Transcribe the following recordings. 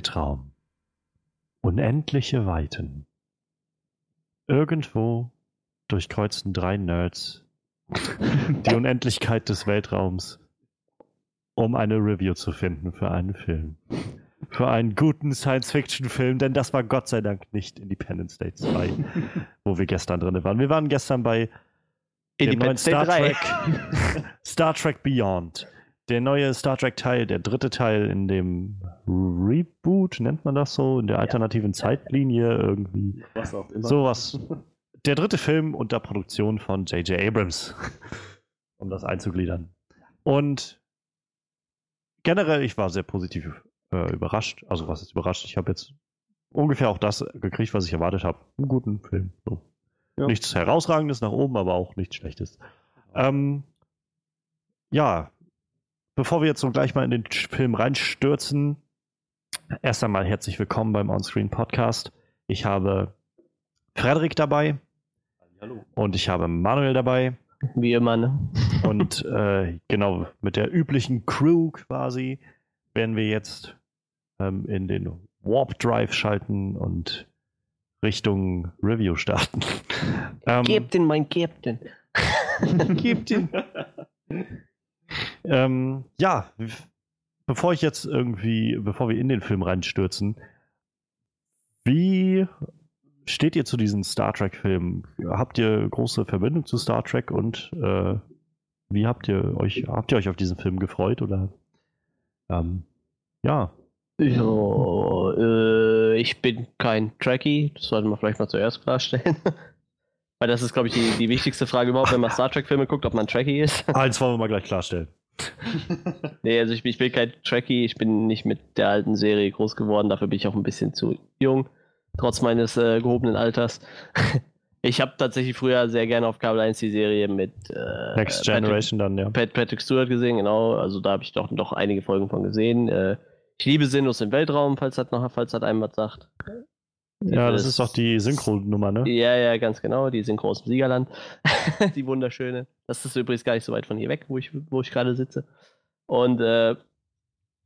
Weltraum. Unendliche Weiten. Irgendwo durchkreuzen drei Nerds die Unendlichkeit des Weltraums, um eine Review zu finden für einen Film. Für einen guten Science-Fiction-Film, denn das war Gott sei Dank nicht Independence Day 2, wo wir gestern drin waren. Wir waren gestern bei dem neuen Star Trek, Star Trek Beyond. Der neue Star Trek-Teil, der dritte Teil in dem Reboot, nennt man das so, in der alternativen ja. Zeitlinie irgendwie. Was auch immer. Sowas. Der dritte Film unter Produktion von J.J. Abrams, um das einzugliedern. Und generell, ich war sehr positiv äh, überrascht. Also was ist überrascht? Ich habe jetzt ungefähr auch das gekriegt, was ich erwartet habe. Einen guten Film. So. Ja. Nichts herausragendes nach oben, aber auch nichts Schlechtes. Ähm, ja, bevor wir jetzt so gleich mal in den Film reinstürzen, erst einmal herzlich willkommen beim Onscreen Podcast. Ich habe Frederik dabei. Hallo. Und ich habe Manuel dabei. Wie immer, ne? Und äh, genau, mit der üblichen Crew quasi werden wir jetzt ähm, in den Warp Drive schalten und Richtung Review starten. ähm, Captain, mein Captain. Captain. ähm, ja, bevor ich jetzt irgendwie, bevor wir in den Film reinstürzen, wie steht ihr zu diesen Star Trek-Filmen? Habt ihr große Verbindung zu Star Trek und äh, wie habt ihr euch, habt ihr euch auf diesen Film gefreut oder ähm, ja? Ja, äh, ich bin kein Trekkie, das sollte man vielleicht mal zuerst klarstellen. Weil das ist, glaube ich, die, die wichtigste Frage überhaupt, wenn man Star Trek-Filme guckt, ob man Trekkie ist. Eins wollen wir mal gleich klarstellen. nee, also ich, ich bin kein Trekkie, ich bin nicht mit der alten Serie groß geworden, dafür bin ich auch ein bisschen zu jung, trotz meines äh, gehobenen Alters. ich habe tatsächlich früher sehr gerne auf Kabel 1 die Serie mit äh, Next Generation Patrick, dann, ja. Pat, Patrick Stewart gesehen, genau, also da habe ich doch, doch einige Folgen von gesehen. Äh, ich liebe Sinnlos im Weltraum, falls das noch, falls das einem was sagt. Ja, das ist doch die Synchro-Nummer, ne? Ja, ja, ganz genau, die Synchro aus dem Siegerland. die wunderschöne. Das ist übrigens gar nicht so weit von hier weg, wo ich, wo ich gerade sitze. Und äh,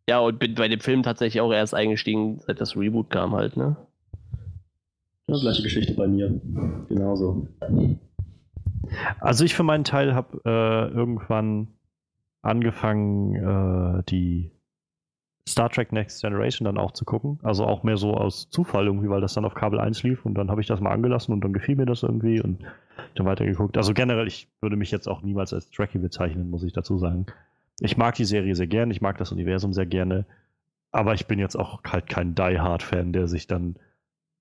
ja, und bin bei dem Film tatsächlich auch erst eingestiegen, seit das Reboot kam halt, ne? Ja, gleiche Geschichte bei mir. Genauso. Also ich für meinen Teil habe äh, irgendwann angefangen, äh, die Star Trek Next Generation dann auch zu gucken. Also auch mehr so aus Zufall irgendwie, weil das dann auf Kabel 1 lief und dann habe ich das mal angelassen und dann gefiel mir das irgendwie und dann weitergeguckt. Also generell, ich würde mich jetzt auch niemals als Trekkie bezeichnen, muss ich dazu sagen. Ich mag die Serie sehr gerne, ich mag das Universum sehr gerne, aber ich bin jetzt auch halt kein Die Hard Fan, der sich dann,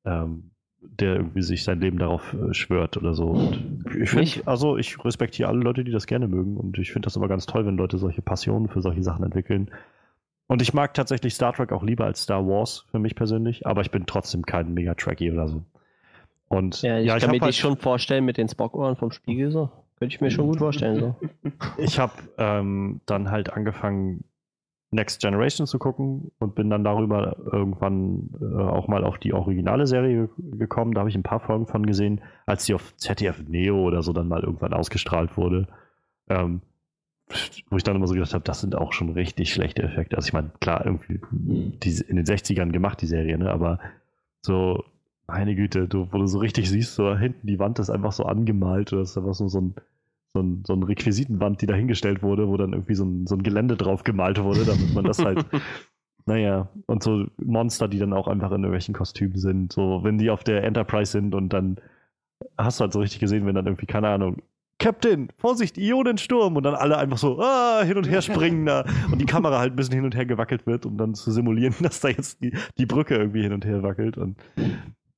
ähm, der irgendwie sich sein Leben darauf äh, schwört oder so. Und ich finde, also ich respektiere alle Leute, die das gerne mögen und ich finde das immer ganz toll, wenn Leute solche Passionen für solche Sachen entwickeln. Und ich mag tatsächlich Star Trek auch lieber als Star Wars für mich persönlich, aber ich bin trotzdem kein mega Trekkie oder so. Und ja, ich, ja, ich kann mir halt, die schon vorstellen mit den Spock-Ohren vom Spiegel so. Könnte ich mir schon gut vorstellen so. ich habe ähm, dann halt angefangen Next Generation zu gucken und bin dann darüber irgendwann äh, auch mal auf die originale Serie gekommen. Da habe ich ein paar Folgen von gesehen, als die auf ZDF Neo oder so dann mal irgendwann ausgestrahlt wurde. Ähm, wo ich dann immer so gedacht habe, das sind auch schon richtig schlechte Effekte. Also ich meine, klar, irgendwie die, in den 60ern gemacht, die Serie, ne? aber so, meine Güte, du, wo du so richtig siehst, so hinten die Wand ist einfach so angemalt oder ist einfach so, so ein so ein, so ein Requisitenwand, die dahingestellt wurde, wo dann irgendwie so ein, so ein Gelände drauf gemalt wurde, damit man das halt, naja, und so Monster, die dann auch einfach in irgendwelchen Kostümen sind, so wenn die auf der Enterprise sind und dann hast du halt so richtig gesehen, wenn dann irgendwie, keine Ahnung, Captain, Vorsicht, Ionensturm und dann alle einfach so ah, hin und her springen da und die Kamera halt ein bisschen hin und her gewackelt wird, um dann zu simulieren, dass da jetzt die, die Brücke irgendwie hin und her wackelt und,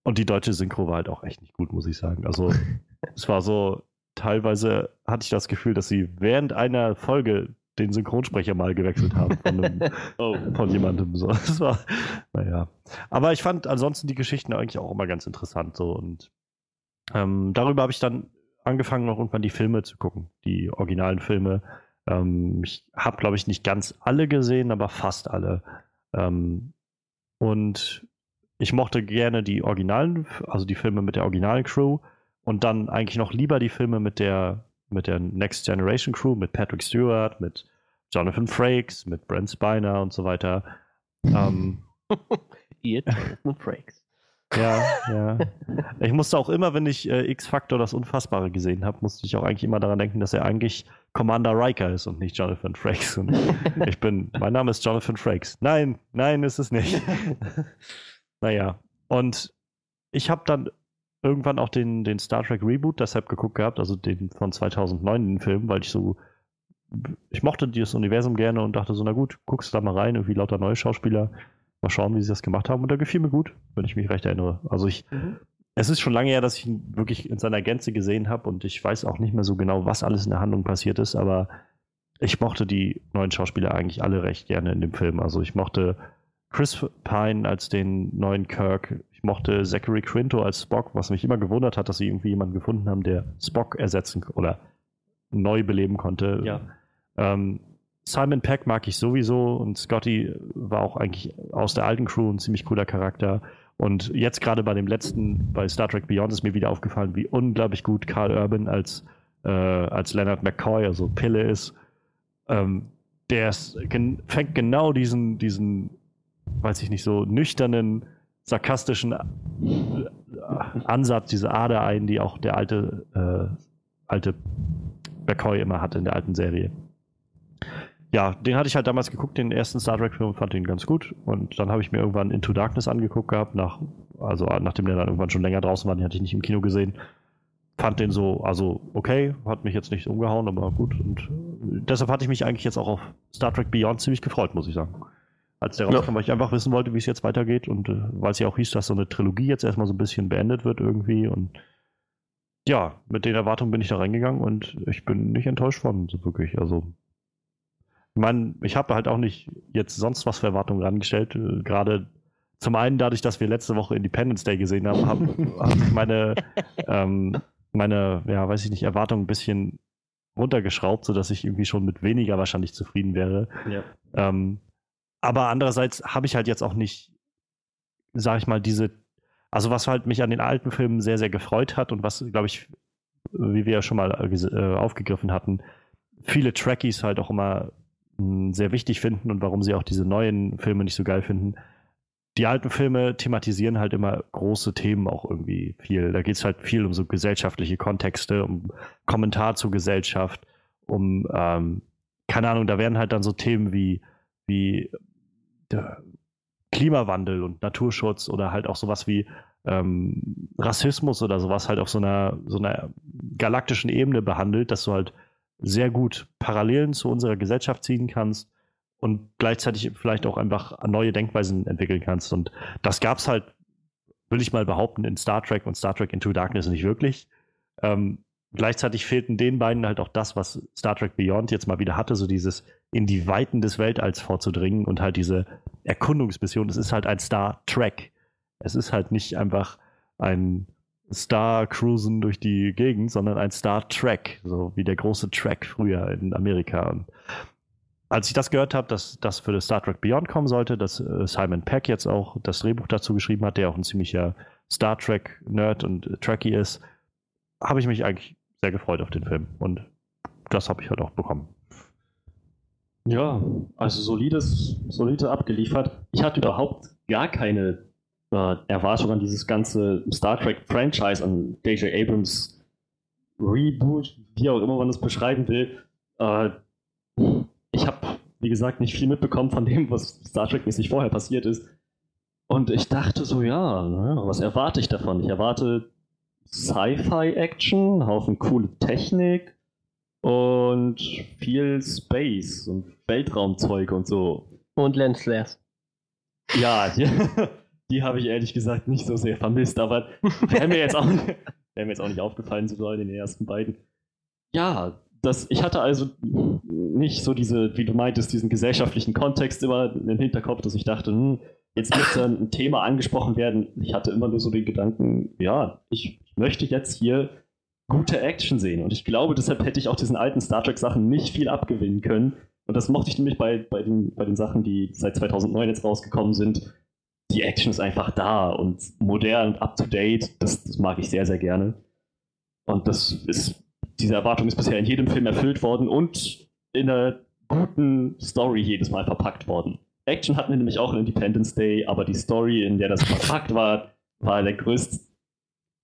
und die deutsche Synchro war halt auch echt nicht gut, muss ich sagen. Also es war so, teilweise hatte ich das Gefühl, dass sie während einer Folge den Synchronsprecher mal gewechselt haben von, einem, oh. von jemandem. So. Das war, naja. Aber ich fand ansonsten die Geschichten eigentlich auch immer ganz interessant so und ähm, darüber habe ich dann angefangen, noch irgendwann die Filme zu gucken, die originalen Filme. Ähm, ich habe, glaube ich, nicht ganz alle gesehen, aber fast alle. Ähm, und ich mochte gerne die originalen, also die Filme mit der originalen Crew und dann eigentlich noch lieber die Filme mit der, mit der Next Generation Crew, mit Patrick Stewart, mit Jonathan Frakes, mit Brent Spiner und so weiter. Ähm, Ihr Jonathan Frakes. Ja, ja. Ich musste auch immer, wenn ich äh, X-Factor das Unfassbare gesehen habe, musste ich auch eigentlich immer daran denken, dass er eigentlich Commander Riker ist und nicht Jonathan Frakes. Und ich bin, mein Name ist Jonathan Frakes. Nein, nein, ist es nicht. naja, und ich habe dann irgendwann auch den, den Star Trek Reboot deshalb geguckt gehabt, also den von 2009, den Film, weil ich so, ich mochte dieses Universum gerne und dachte so, na gut, guckst da mal rein, irgendwie lauter neue Schauspieler, mal schauen, wie sie das gemacht haben und da gefiel mir gut, wenn ich mich recht erinnere. Also ich, mhm. es ist schon lange her, dass ich ihn wirklich in seiner Gänze gesehen habe und ich weiß auch nicht mehr so genau, was alles in der Handlung passiert ist, aber ich mochte die neuen Schauspieler eigentlich alle recht gerne in dem Film. Also ich mochte Chris Pine als den neuen Kirk. Ich mochte Zachary Quinto als Spock, was mich immer gewundert hat, dass sie irgendwie jemanden gefunden haben, der Spock ersetzen oder neu beleben konnte. Ja. Ähm, Simon Peck mag ich sowieso und Scotty war auch eigentlich aus der alten Crew ein ziemlich cooler Charakter. Und jetzt gerade bei dem letzten, bei Star Trek Beyond, ist mir wieder aufgefallen, wie unglaublich gut Carl Urban als, äh, als Leonard McCoy, also Pille ist. Ähm, der ist, gen fängt genau diesen, diesen weiß ich nicht, so nüchternen, sarkastischen äh, Ansatz, diese Ader ein, die auch der alte, äh, alte McCoy immer hatte in der alten Serie. Ja, den hatte ich halt damals geguckt, den ersten Star Trek-Film, fand den ganz gut. Und dann habe ich mir irgendwann Into Darkness angeguckt gehabt, nach, also nachdem der dann irgendwann schon länger draußen war, den hatte ich nicht im Kino gesehen. Fand den so, also okay, hat mich jetzt nicht umgehauen, aber gut. Und deshalb hatte ich mich eigentlich jetzt auch auf Star Trek Beyond ziemlich gefreut, muss ich sagen als der rauskam, ja. weil ich einfach wissen wollte, wie es jetzt weitergeht und äh, weil es ja auch hieß, dass so eine Trilogie jetzt erstmal so ein bisschen beendet wird irgendwie und ja, mit den Erwartungen bin ich da reingegangen und ich bin nicht enttäuscht worden, so wirklich. Also, ich meine, ich habe halt auch nicht jetzt sonst was für Erwartungen rangestellt. Äh, Gerade zum einen dadurch, dass wir letzte Woche Independence Day gesehen haben, habe hab ich meine, ähm, meine, ja, weiß ich nicht, Erwartungen ein bisschen runtergeschraubt, sodass ich irgendwie schon mit weniger wahrscheinlich zufrieden wäre. Ja. Ähm, aber andererseits habe ich halt jetzt auch nicht, sag ich mal, diese, also was halt mich an den alten Filmen sehr, sehr gefreut hat und was, glaube ich, wie wir ja schon mal äh, aufgegriffen hatten, viele Trekkies halt auch immer sehr wichtig finden und warum sie auch diese neuen Filme nicht so geil finden. Die alten Filme thematisieren halt immer große Themen auch irgendwie viel. Da geht es halt viel um so gesellschaftliche Kontexte, um Kommentar zur Gesellschaft, um, ähm, keine Ahnung, da werden halt dann so Themen wie, wie Klimawandel und Naturschutz oder halt auch sowas wie ähm, Rassismus oder sowas halt auf so einer, so einer galaktischen Ebene behandelt, dass du halt sehr gut Parallelen zu unserer Gesellschaft ziehen kannst und gleichzeitig vielleicht auch einfach neue Denkweisen entwickeln kannst. Und das gab es halt, will ich mal behaupten, in Star Trek und Star Trek Into Darkness nicht wirklich. Ähm, gleichzeitig fehlten den beiden halt auch das, was Star Trek Beyond jetzt mal wieder hatte, so dieses in die Weiten des Weltalls vorzudringen und halt diese Erkundungsmission. Es ist halt ein Star Trek. Es ist halt nicht einfach ein Star Cruisen durch die Gegend, sondern ein Star Trek, so wie der große Trek früher in Amerika. Und als ich das gehört habe, dass das für das Star Trek Beyond kommen sollte, dass äh, Simon Peck jetzt auch das Drehbuch dazu geschrieben hat, der auch ein ziemlicher Star Trek Nerd und Trekkie ist, habe ich mich eigentlich sehr gefreut auf den Film. Und das habe ich halt auch bekommen. Ja, also solides, solide abgeliefert. Ich hatte überhaupt gar keine äh, Erwartung an dieses ganze Star Trek Franchise, an J.J. Abrams Reboot, wie auch immer man das beschreiben will. Äh, ich habe, wie gesagt, nicht viel mitbekommen von dem, was Star Trek-mäßig vorher passiert ist. Und ich dachte so, ja, was erwarte ich davon? Ich erwarte Sci-Fi-Action, Haufen coole Technik und viel Space und Weltraumzeug und so. Und Lensflares. Ja, die, die habe ich ehrlich gesagt nicht so sehr vermisst, aber wäre mir, jetzt auch, wär mir jetzt auch nicht aufgefallen sein in den ersten beiden. Ja, das, ich hatte also nicht so diese, wie du meintest, diesen gesellschaftlichen Kontext immer im Hinterkopf, dass ich dachte, hm, jetzt müsste ein Thema angesprochen werden. Ich hatte immer nur so den Gedanken, ja, ich möchte jetzt hier gute Action sehen. Und ich glaube, deshalb hätte ich auch diesen alten Star Trek-Sachen nicht viel abgewinnen können. Und das mochte ich nämlich bei, bei, den, bei den Sachen, die seit 2009 jetzt rausgekommen sind. Die Action ist einfach da und modern und up-to-date. Das, das mag ich sehr, sehr gerne. Und das ist, diese Erwartung ist bisher in jedem Film erfüllt worden und in einer guten Story jedes Mal verpackt worden. Action hatten wir nämlich auch in Independence Day, aber die Story, in der das verpackt war, war der größte.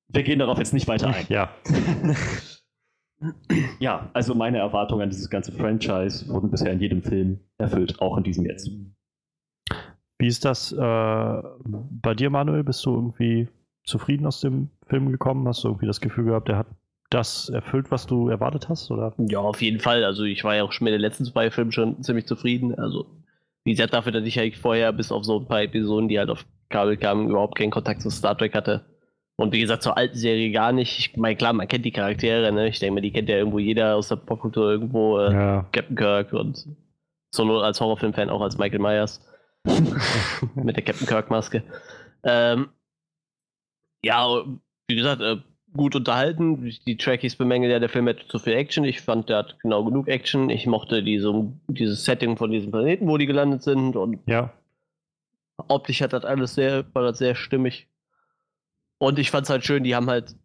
Wir gehen darauf jetzt nicht weiter ein. Ja. ja, also meine Erwartungen an dieses ganze Franchise wurden bisher in jedem Film erfüllt, auch in diesem jetzt. Wie ist das äh, bei dir, Manuel? Bist du irgendwie zufrieden aus dem Film gekommen? Hast du irgendwie das Gefühl gehabt, der hat das erfüllt, was du erwartet hast? Oder? Ja, auf jeden Fall. Also ich war ja auch schon mit den letzten zwei Filmen schon ziemlich zufrieden. Also wie gesagt, dafür, dass ich eigentlich vorher bis auf so ein paar Episoden, die halt auf Kabel kamen, überhaupt keinen Kontakt zu Star Trek hatte. Und wie gesagt, zur alten Serie gar nicht. Ich meine, klar, man kennt die Charaktere, ne? Ich denke mal, die kennt ja irgendwo jeder aus der Popkultur irgendwo. Äh, ja. Captain Kirk und Solo als Horrorfilm-Fan auch als Michael Myers. Mit der Captain Kirk-Maske. Ähm, ja, wie gesagt, äh, gut unterhalten. Die Trackies bemängeln ja, der Film hätte zu viel Action. Ich fand, der hat genau genug Action. Ich mochte diese, dieses Setting von diesem Planeten, wo die gelandet sind. Und ja. optisch hat das alles sehr, war das sehr stimmig. Und ich fand es halt schön, die haben halt.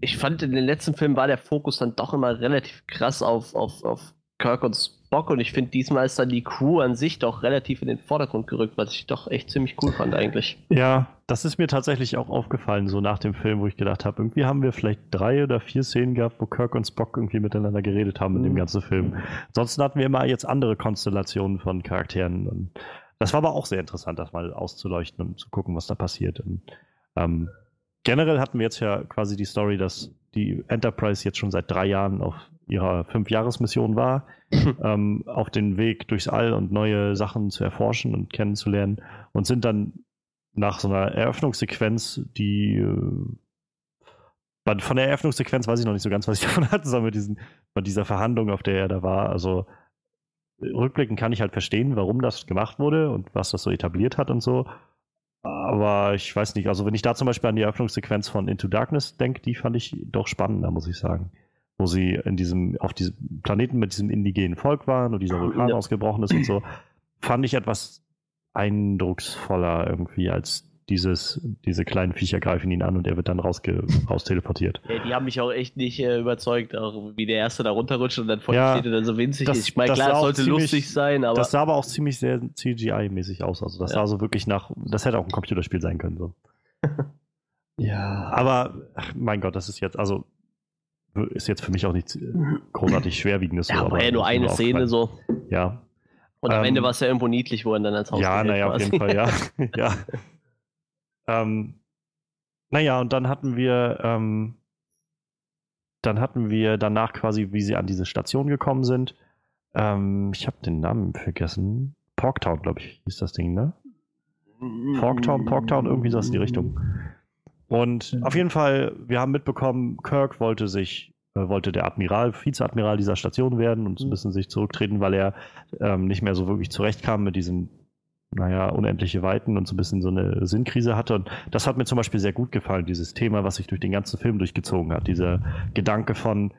Ich fand, in den letzten Filmen war der Fokus dann doch immer relativ krass auf, auf, auf Kirk und Bock und ich finde, diesmal ist dann die Crew an sich doch relativ in den Vordergrund gerückt, was ich doch echt ziemlich cool fand eigentlich. Ja, das ist mir tatsächlich auch aufgefallen, so nach dem Film, wo ich gedacht habe, irgendwie haben wir vielleicht drei oder vier Szenen gehabt, wo Kirk und Spock irgendwie miteinander geredet haben mhm. in dem mhm. ganzen Film. Ansonsten hatten wir immer jetzt andere Konstellationen von Charakteren. Und das war aber auch sehr interessant, das mal auszuleuchten und zu gucken, was da passiert. Und, ähm, generell hatten wir jetzt ja quasi die Story, dass die Enterprise jetzt schon seit drei Jahren auf ihrer Fünfjahresmission war, ähm, auf den Weg durchs All und neue Sachen zu erforschen und kennenzulernen und sind dann nach so einer Eröffnungssequenz, die äh, von der Eröffnungssequenz weiß ich noch nicht so ganz, was ich davon hatte, sondern mit, diesen, mit dieser Verhandlung, auf der er da war. Also rückblickend kann ich halt verstehen, warum das gemacht wurde und was das so etabliert hat und so. Aber ich weiß nicht, also wenn ich da zum Beispiel an die Eröffnungssequenz von Into Darkness denke, die fand ich doch spannender, muss ich sagen wo sie in diesem, auf diesem Planeten mit diesem indigenen Volk waren und dieser Vulkan ja. ausgebrochen ist und so, fand ich etwas eindrucksvoller irgendwie als dieses, diese kleinen Viecher greifen ihn an und er wird dann rausge raus teleportiert. Ja, die haben mich auch echt nicht äh, überzeugt, auch wie der erste da runterrutscht und dann vor ja, steht und dann so winzig das, ist. Ich meine, klar, es sollte ziemlich, lustig sein, aber. Das sah aber auch ziemlich sehr CGI-mäßig aus. Also das ja. sah so wirklich nach, das hätte auch ein Computerspiel sein können. So. ja. Aber, ach, mein Gott, das ist jetzt, also ist jetzt für mich auch nichts äh, großartig Schwerwiegendes. Ja, so, aber ja nur eine Szene so. Ja. Und am ähm, Ende war es ja irgendwo niedlich, wo er dann als Haus Ja, naja, auf jeden Fall, ja. ja. Ähm, naja, und dann hatten wir, ähm, dann hatten wir danach quasi, wie sie an diese Station gekommen sind. Ähm, ich habe den Namen vergessen. Porktown, glaube ich, hieß das Ding, ne? Porktown, Porktown, irgendwie so in die Richtung. Und mhm. auf jeden Fall, wir haben mitbekommen, Kirk wollte sich, äh, wollte der Admiral, Vizeadmiral dieser Station werden und ein mhm. bisschen sich zurücktreten, weil er ähm, nicht mehr so wirklich zurechtkam mit diesen, naja, unendliche Weiten und so ein bisschen so eine Sinnkrise hatte. Und das hat mir zum Beispiel sehr gut gefallen, dieses Thema, was sich durch den ganzen Film durchgezogen hat. Dieser Gedanke von,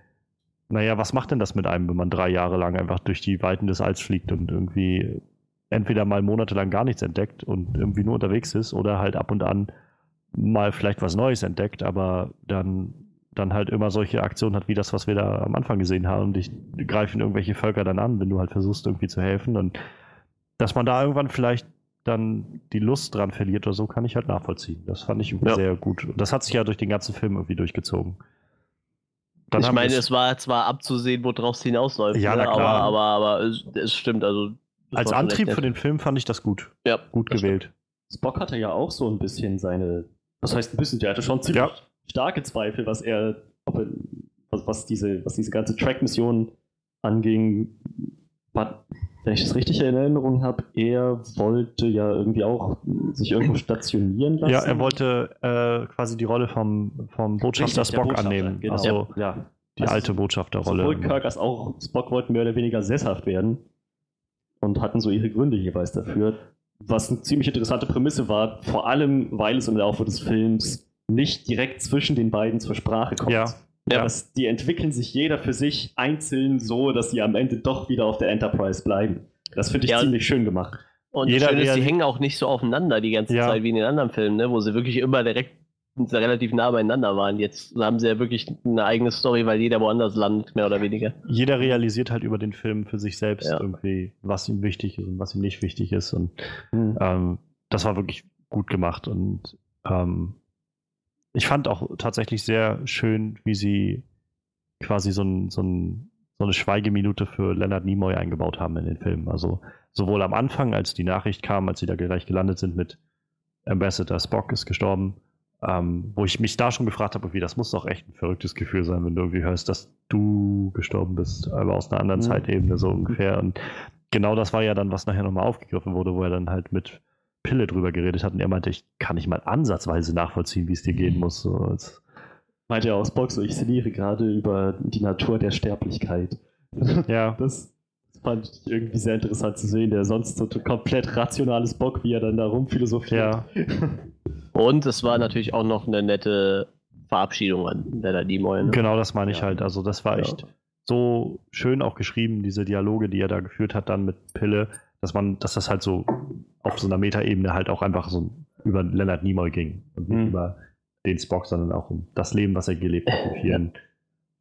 naja, was macht denn das mit einem, wenn man drei Jahre lang einfach durch die Weiten des Alls fliegt und irgendwie entweder mal monatelang gar nichts entdeckt und irgendwie nur unterwegs ist oder halt ab und an mal vielleicht was Neues entdeckt, aber dann, dann halt immer solche Aktionen hat wie das, was wir da am Anfang gesehen haben. Und die greifen irgendwelche Völker dann an, wenn du halt versuchst, irgendwie zu helfen. Und dass man da irgendwann vielleicht dann die Lust dran verliert oder so, kann ich halt nachvollziehen. Das fand ich ja. sehr gut. Und das hat sich ja durch den ganzen Film irgendwie durchgezogen. Dann ich meine, es war zwar abzusehen, worauf es hinausläuft, ja, ne? aber, aber, aber es, es stimmt. Also, Als Antrieb für den Film fand ich das gut. Ja, gut gewählt. Stimmt. Spock hatte ja auch so ein bisschen seine was heißt ein bisschen? Der hatte schon ziemlich ja. starke Zweifel, was er, er was, was, diese, was diese ganze Track-Mission anging. Wenn ich das richtig in Erinnerung habe, er wollte ja irgendwie auch sich irgendwo stationieren lassen. Ja, er wollte äh, quasi die Rolle vom, vom Botschafter richtig, Spock Botschafter, annehmen. Genau. Also ja. die also alte Botschafterrolle. Sowohl Kirk als auch Spock wollten mehr oder weniger sesshaft werden und hatten so ihre Gründe jeweils dafür was eine ziemlich interessante Prämisse war, vor allem weil es im Laufe des Films nicht direkt zwischen den beiden zur Sprache kommt. Ja. Ja. Das, die entwickeln sich jeder für sich einzeln so, dass sie am Ende doch wieder auf der Enterprise bleiben. Das finde ich ja. ziemlich schön gemacht. Und jeder, schön ist, die hängen auch nicht so aufeinander die ganze ja. Zeit wie in den anderen Filmen, ne? wo sie wirklich immer direkt relativ nah beieinander waren. Jetzt haben sie ja wirklich eine eigene Story, weil jeder woanders landet, mehr oder weniger. Jeder realisiert halt über den Film für sich selbst Ja. irgendwie, was ihm wichtig ist und was ihm nicht wichtig ist. Und Mhm. ähm, das war wirklich gut gemacht. Und ähm, ich fand auch tatsächlich sehr schön, wie sie quasi so, ein, so, ein, so eine Schweigeminute für Leonard Nimoy eingebaut haben in den Film. Also sowohl am Anfang, als die Nachricht kam, als sie da gleich gelandet sind mit Ambassador Spock ist gestorben, ähm, wo ich mich da schon gefragt habe, wie das muss doch echt ein verrücktes Gefühl sein, wenn du irgendwie hörst, dass du gestorben bist, aber aus einer anderen Mhm. Zeitebene so ungefähr. Und genau das war ja dann, was nachher nochmal aufgegriffen wurde, wo er dann halt mit Pille drüber geredet hat und er meinte, ich kann nicht mal ansatzweise nachvollziehen, wie es dir gehen muss. So, Meinte ja auch Spock so, ich sinniere gerade über die Natur der Sterblichkeit. ja, Das fand ich irgendwie sehr interessant zu sehen, der sonst so komplett rationales Bock, wie er dann da rumphilosophiert. ja, Und es war natürlich auch noch eine nette Verabschiedung an Leonard Nimoy. Ne? genau das meine ich Ja. halt. Also das war Ja. echt so schön auch geschrieben, diese Dialoge, die er da geführt hat dann mit Pille, dass man, dass das halt so auf so einer Metaebene halt auch einfach so über Leonard Nimoy ging und nicht Mhm. über den Spock, sondern auch um das Leben, was er gelebt hat, mit vielen,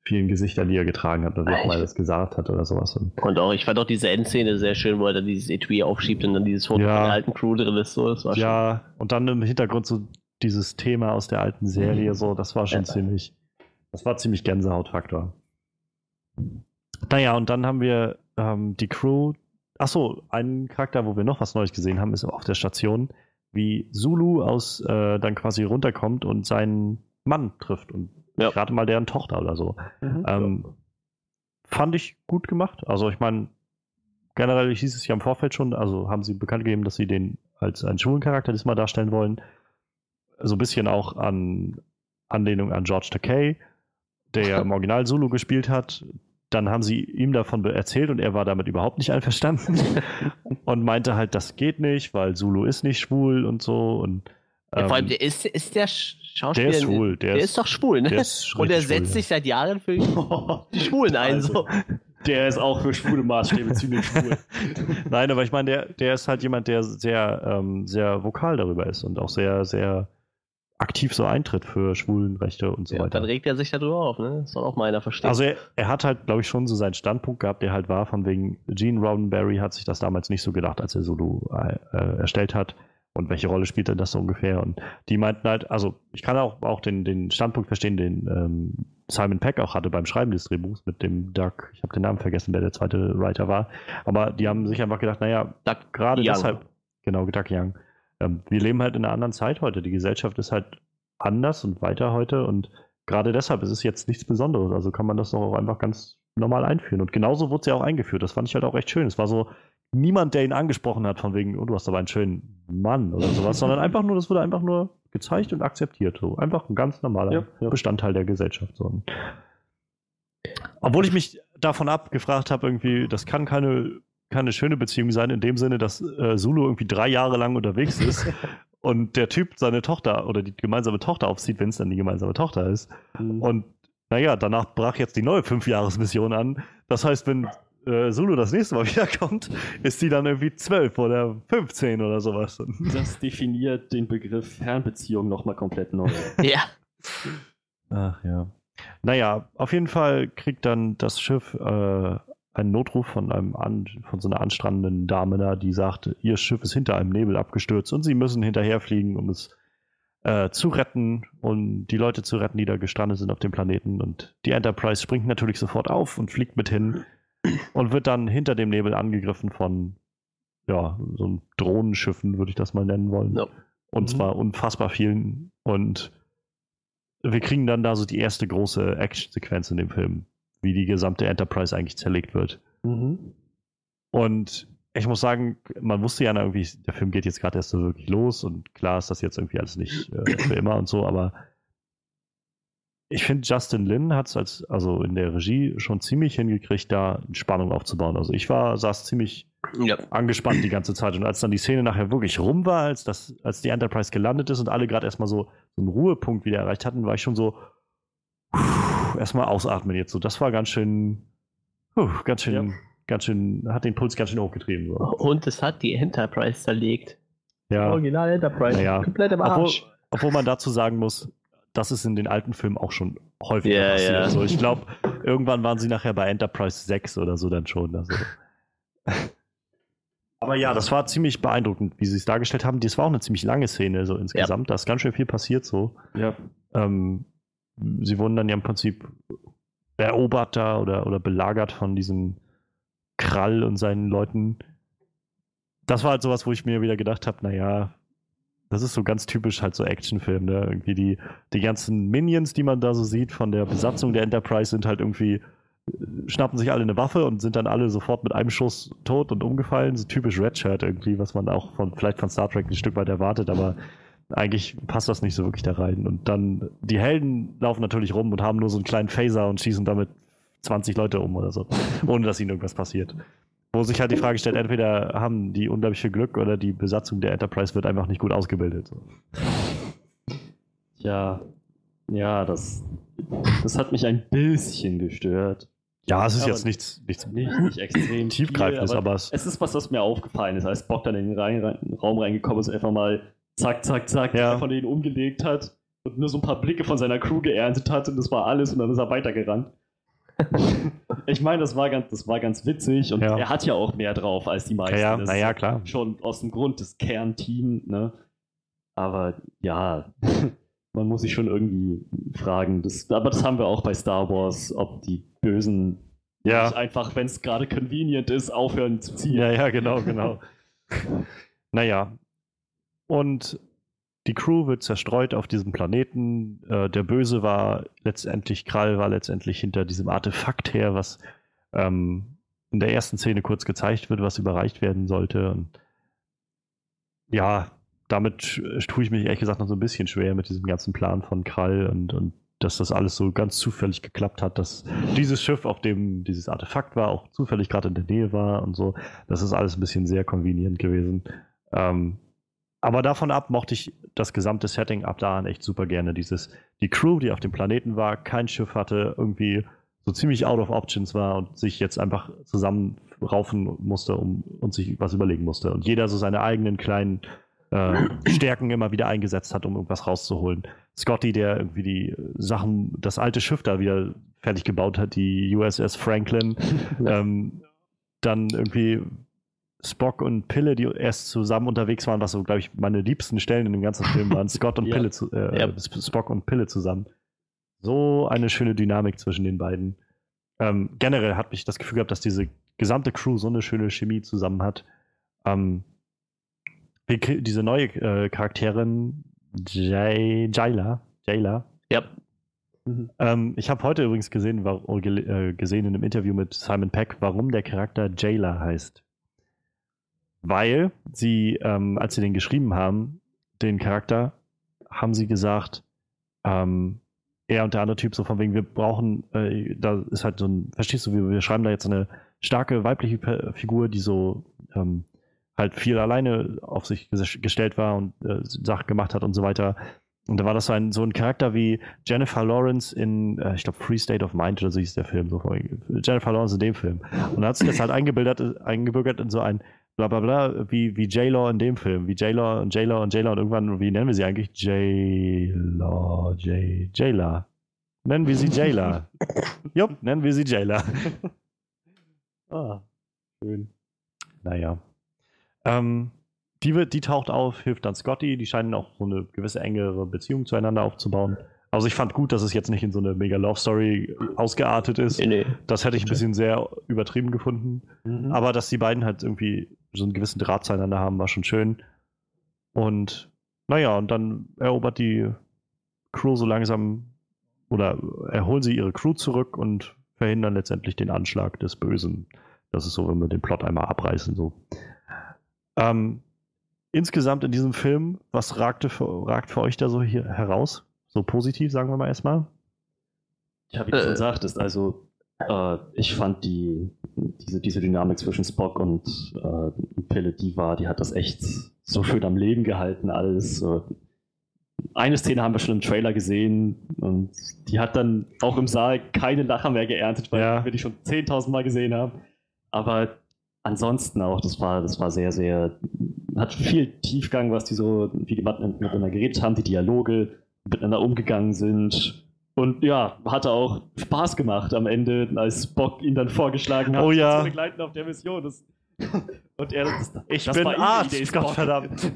vielen Gesichtern, die er getragen hat oder wie auch mal das gesagt hat oder sowas. Und auch, ich fand auch diese Endszene sehr schön, wo er dann dieses Etui aufschiebt und dann dieses Foto Ja. der alten Crew drin ist. So, das war ja, und dann im Hintergrund so dieses Thema aus der alten Serie, Mhm. so, das war schon Ja. ziemlich, das war ziemlich Gänsehautfaktor. Naja, und dann haben wir ähm, die Crew. Achso, ein Charakter, wo wir noch was Neues gesehen haben, ist auf der Station, wie Zulu aus äh, dann quasi runterkommt und seinen Mann trifft und Ja. gerade mal deren Tochter oder so. Mhm. Ähm, fand ich gut gemacht. Also ich meine, generell hieß es ja im Vorfeld schon, also haben sie bekannt gegeben, dass sie den als einen schwulen Charakter diesmal darstellen wollen. So ein bisschen auch an Anlehnung an George Takei, der ja im Original Zulu gespielt hat. Dann haben sie ihm davon erzählt und er war damit überhaupt nicht einverstanden und meinte halt, das geht nicht, weil Zulu ist nicht schwul und so. Und, Ja, vor allem, ähm, der ist, ist der Sch- Schauspieler. der ist schwul. Der, Der ist doch schwul, ne? der ist und er setzt schwul, sich seit Jahren für die Schwulen ein. Also, So. Der ist auch für schwule Maßstäbe ziemlich schwul. Nein, aber ich meine, der, der ist halt jemand, der sehr, ähm, sehr vokal darüber ist und auch sehr, sehr aktiv so eintritt für Schwulenrechte und so Ja, weiter. dann regt er sich darüber auf, ne? Das soll auch mal einer verstehen. Also er, er hat halt, glaube ich, schon so seinen Standpunkt gehabt, der halt war, von wegen Gene Roddenberry hat sich das damals nicht so gedacht, als er Solo äh, äh, erstellt hat. Und welche Rolle spielt denn das so ungefähr? Und die meinten halt, also ich kann auch, auch den, den Standpunkt verstehen, den ähm, Simon Peck auch hatte beim Schreiben des Drehbuchs mit dem Doug, ich habe den Namen vergessen, wer der zweite Writer war. Aber die haben sich einfach gedacht, naja, gerade deshalb, genau, Doug Young. Ähm, wir leben halt in einer anderen Zeit heute. Die Gesellschaft ist halt anders und weiter heute und gerade deshalb ist es jetzt nichts Besonderes. Also kann man das doch auch einfach ganz normal einführen. Und genauso wurde es ja auch eingeführt. Das fand ich halt auch echt schön. Es war so niemand, der ihn angesprochen hat, von wegen, oh, du hast aber einen schönen Mann oder sowas, sondern einfach nur, das wurde einfach nur gezeigt und akzeptiert. So. Einfach ein ganz normaler Ja, ja. Bestandteil der Gesellschaft. So. Obwohl ich mich davon abgefragt habe, irgendwie, das kann keine, keine schöne Beziehung sein, in dem Sinne, dass äh, Zulu irgendwie drei Jahre lang unterwegs ist und der Typ seine Tochter oder die gemeinsame Tochter aufzieht, wenn es dann die gemeinsame Tochter ist. Und naja, danach brach jetzt die neue Fünfjahresmission an. Das heißt, wenn äh, Zulu das nächste Mal wiederkommt, ist sie dann irgendwie zwölf oder 15 oder sowas. das definiert den Begriff Fernbeziehung nochmal komplett neu. ja. Ach ja. Naja, auf jeden Fall kriegt dann das Schiff äh, einen Notruf von einem an, von so einer anstrandenden Dame da, die sagt, ihr Schiff ist hinter einem Nebel abgestürzt und sie müssen hinterherfliegen, um es äh, zu retten und die Leute zu retten, die da gestrandet sind auf dem Planeten. Und die Enterprise springt natürlich sofort auf und fliegt mit hin und wird dann hinter dem Nebel angegriffen von ja, so einem Drohnenschiffen, würde ich das mal nennen wollen. Ja. Und Mhm. zwar unfassbar vielen. Und wir kriegen dann da so die erste große Action-Sequenz in dem Film, wie die gesamte Enterprise eigentlich zerlegt wird. Mhm. Und ich muss sagen, man wusste ja irgendwie, der Film geht jetzt gerade erst so wirklich los und klar ist das jetzt irgendwie alles nicht äh, für immer und so, aber ich finde, Justin Lin hat es als, also in der Regie schon ziemlich hingekriegt, da Spannung aufzubauen. Also ich war, saß ziemlich ja. angespannt die ganze Zeit. Und als dann die Szene nachher wirklich rum war, als, das, als die Enterprise gelandet ist und alle gerade erstmal so, so einen Ruhepunkt wieder erreicht hatten, war ich schon so erstmal ausatmen jetzt so. Das war ganz schön, puh, ganz schön, Ja. ganz schön, hat den Puls ganz schön hochgetrieben. So. Und es hat die Enterprise zerlegt. Ja. Original Enterprise. Naja. Komplett im Obwohl, Arsch. obwohl man dazu sagen muss, das ist in den alten Filmen auch schon häufiger Ja, passiert. ja. Also ich glaube, irgendwann waren sie nachher bei Enterprise 6 oder so dann schon. Also. Aber ja, das war ziemlich beeindruckend, wie sie es dargestellt haben. Das war auch eine ziemlich lange Szene, so insgesamt. Da ist ganz schön viel passiert so. Ja. Ähm, sie wurden dann ja im Prinzip erobert da oder, oder belagert von diesem Krall und seinen Leuten. Das war halt sowas, wo ich mir wieder gedacht habe, naja, das ist so ganz typisch halt so Actionfilm, ne? Irgendwie die, die ganzen Minions, die man da so sieht von der Besatzung der Enterprise, sind halt irgendwie, äh, schnappen sich alle eine Waffe und sind dann alle sofort mit einem Schuss tot und umgefallen. So typisch Red Shirt irgendwie, was man auch von, vielleicht von Star Trek ein Stück weit erwartet, aber eigentlich passt das nicht so wirklich da rein. Und dann, die Helden laufen natürlich rum und haben nur so einen kleinen Phaser und schießen damit 20 Leute um oder so, ohne dass ihnen irgendwas passiert. Wo sich halt die Frage stellt, entweder haben die unglaublich viel Glück oder die Besatzung der Enterprise wird einfach nicht gut ausgebildet. Ja, ja, das, das hat mich ein bisschen gestört. Ja, es ist Aber jetzt nichts, nichts Nicht, nicht extrem tiefgreifendes, viel, aber es, es ist was, was mir aufgefallen ist, als Bock dann in den rein, rein, Raum reingekommen ist, einfach mal zack, zack, zack, ja. von denen umgelegt hat und nur so ein paar Blicke von seiner Crew geerntet hat und das war alles und dann ist er weitergerannt. Ich meine, das war ganz, das war ganz witzig und Ja. er hat ja auch mehr drauf als die meisten. ja, naja, ist klar. Schon aus dem Grund des Kernteam, ne? Aber ja, man muss sich schon irgendwie fragen. Das, aber das haben wir auch bei Star Wars, ob die Bösen Ja, nicht einfach, wenn es gerade convenient ist, aufhören zu ziehen. Ja, ja, genau, genau. naja. Und die Crew wird zerstreut auf diesem Planeten. Äh, der Böse war letztendlich, Krall war letztendlich hinter diesem Artefakt her, was ähm, in der ersten Szene kurz gezeigt wird, was überreicht werden sollte. Und ja, damit äh, tue ich mich ehrlich gesagt noch so ein bisschen schwer mit diesem ganzen Plan von Krall und, und dass das alles so ganz zufällig geklappt hat, dass dieses Schiff, auf dem dieses Artefakt war, auch zufällig gerade in der Nähe war und so. Das ist alles ein bisschen sehr convenient gewesen. Ähm, aber davon ab mochte ich das gesamte Setting ab da an echt super gerne. Dieses, die Crew, die auf dem Planeten war, kein Schiff hatte, irgendwie so ziemlich out of options war und sich jetzt einfach zusammenraufen musste um, und sich was überlegen musste. Und jeder so seine eigenen kleinen äh, Stärken immer wieder eingesetzt hat, um irgendwas rauszuholen. Scotty, der irgendwie die Sachen, das alte Schiff da wieder fertig gebaut hat, die USS Franklin. ähm, dann irgendwie Spock und Pille, die erst zusammen unterwegs waren, was so, glaube ich, meine liebsten Stellen in dem ganzen Film waren. Scott und Ja. Pille, zu, äh, Ja. Spock und Pille zusammen. So eine schöne Dynamik zwischen den beiden. Ähm, generell hat mich das Gefühl gehabt, dass diese gesamte Crew so eine schöne Chemie zusammen hat. Ähm, diese neue äh, Charakterin, Jay, Jayla, Jayla, Ja, ähm, ich habe heute übrigens gesehen, war, gele- äh, gesehen in einem Interview mit Simon Peck, warum der Charakter Jayla heißt. Weil sie, ähm, als sie den geschrieben haben, den Charakter, haben sie gesagt, ähm, er und der andere Typ so von wegen, wir brauchen, äh, da ist halt so ein, verstehst du, wir, wir schreiben da jetzt eine starke weibliche Pe- Figur, die so ähm, halt viel alleine auf sich ges- gestellt war und äh, Sachen gemacht hat und so weiter. Und da war das so ein, so ein Charakter wie Jennifer Lawrence in, äh, ich glaube, Free State of Mind oder so hieß der Film. So, Jennifer Lawrence in dem Film. Und da hat sich das halt eingebildet, eingebürgert in so ein bla bla bla, wie, wie J-Law in dem Film. Wie J-Law und J-Law und J-Law und irgendwann, wie nennen wir sie eigentlich? J-Law, J, J-La. Nennen wir sie J-La. Jupp, nennen wir sie J-La. Ah, schön. Naja. Ähm, die, wird, die taucht auf, hilft dann Scotty. Die scheinen auch so eine gewisse engere Beziehung zueinander aufzubauen. Also ich fand gut, dass es jetzt nicht in so eine mega Love Story ausgeartet ist. nee, nee. Das hätte ich ein bisschen sehr übertrieben gefunden. Mhm. Aber dass die beiden halt irgendwie so einen gewissen Draht zueinander haben, war schon schön. Und naja, und dann erobert die Crew so langsam oder erholen sie ihre Crew zurück und verhindern letztendlich den Anschlag des Bösen. Das ist so, wenn wir den Plot einmal abreißen. So. Ähm, insgesamt in diesem Film, was ragte für, ragt für euch da so hier heraus? So positiv, sagen wir mal erstmal. Ja, wie du Äh. schon sagtest, also äh, ich fand die, diese, diese Dynamik zwischen Spock und äh, Pille, die war, die hat das echt so schön am Leben gehalten, alles. Eine Szene haben wir schon im Trailer gesehen und die hat dann auch im Saal keine Lacher mehr geerntet, weil Ja. wir die schon 10.000 Mal gesehen haben. Aber ansonsten auch, das war, das war sehr, sehr, hat viel Tiefgang, was die so, wie die miteinander geredet haben, die Dialoge, miteinander umgegangen sind. Und ja, hatte auch Spaß gemacht am Ende, als Spock ihn dann vorgeschlagen hat, Oh ja. zu begleiten auf der Mission. Das, und er, das, Ich das bin Arzt, Spock. Gottverdammt.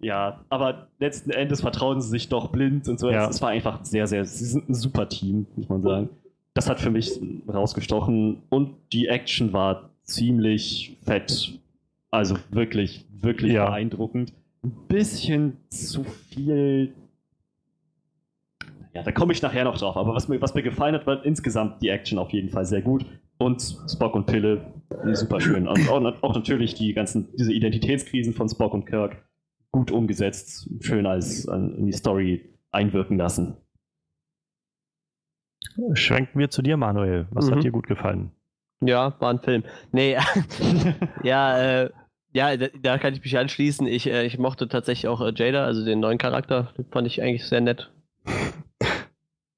ja, aber letzten Endes vertrauen sie sich doch blind und so. Ja. Es, es war einfach sehr, sehr, sie sind ein super Team, muss man sagen. Das hat für mich rausgestochen und die Action war ziemlich fett. Also wirklich, wirklich Ja. beeindruckend. Ein bisschen zu viel. Ja, da komme ich nachher noch drauf. Aber was mir, was mir gefallen hat, war insgesamt die Action auf jeden Fall sehr gut. Und Spock und Pille, super schön. Und auch, auch natürlich die ganzen, diese Identitätskrisen von Spock und Kirk gut umgesetzt, schön als in die Story einwirken lassen. Schwenken wir zu dir, Manuel. Was Mhm. hat dir gut gefallen? Ja, war ein Film. Nee, ja, äh, ja, da, da kann ich mich anschließen. Ich, äh, ich mochte tatsächlich auch äh, Jada, also den neuen Charakter. Den fand ich eigentlich sehr nett.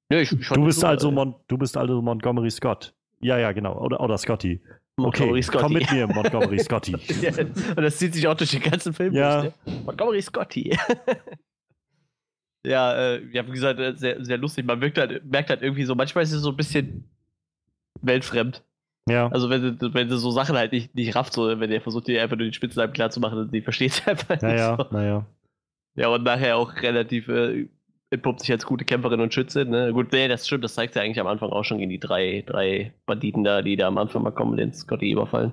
Nee, ich, ich Du bist, super, also Mon du bist also Montgomery Scott. Ja, ja, genau. Oder, oder Scotty. Montgomery okay, Scotty. komm mit mir, Montgomery Scotty. Ja, und das zieht sich auch durch den ganzen Film. Ja. durch, ne? Montgomery Scotty. ja, äh, ja, wie gesagt, äh, sehr, sehr lustig. Man wirkt halt, merkt halt irgendwie so, manchmal ist es so ein bisschen weltfremd. Ja, Also wenn sie, wenn sie so Sachen halt nicht, nicht rafft, so wenn er versucht, ihr einfach nur die Spitznamen klar zu machen, die versteht sie einfach nicht. naja, So. naja. Ja, und nachher auch relativ äh, entpuppt sich als gute Kämpferin und Schütze. Ne? Gut, nee, das stimmt, das zeigt ja eigentlich am Anfang auch schon gegen die drei, drei Banditen da, die da am Anfang mal kommen, den Scotty überfallen.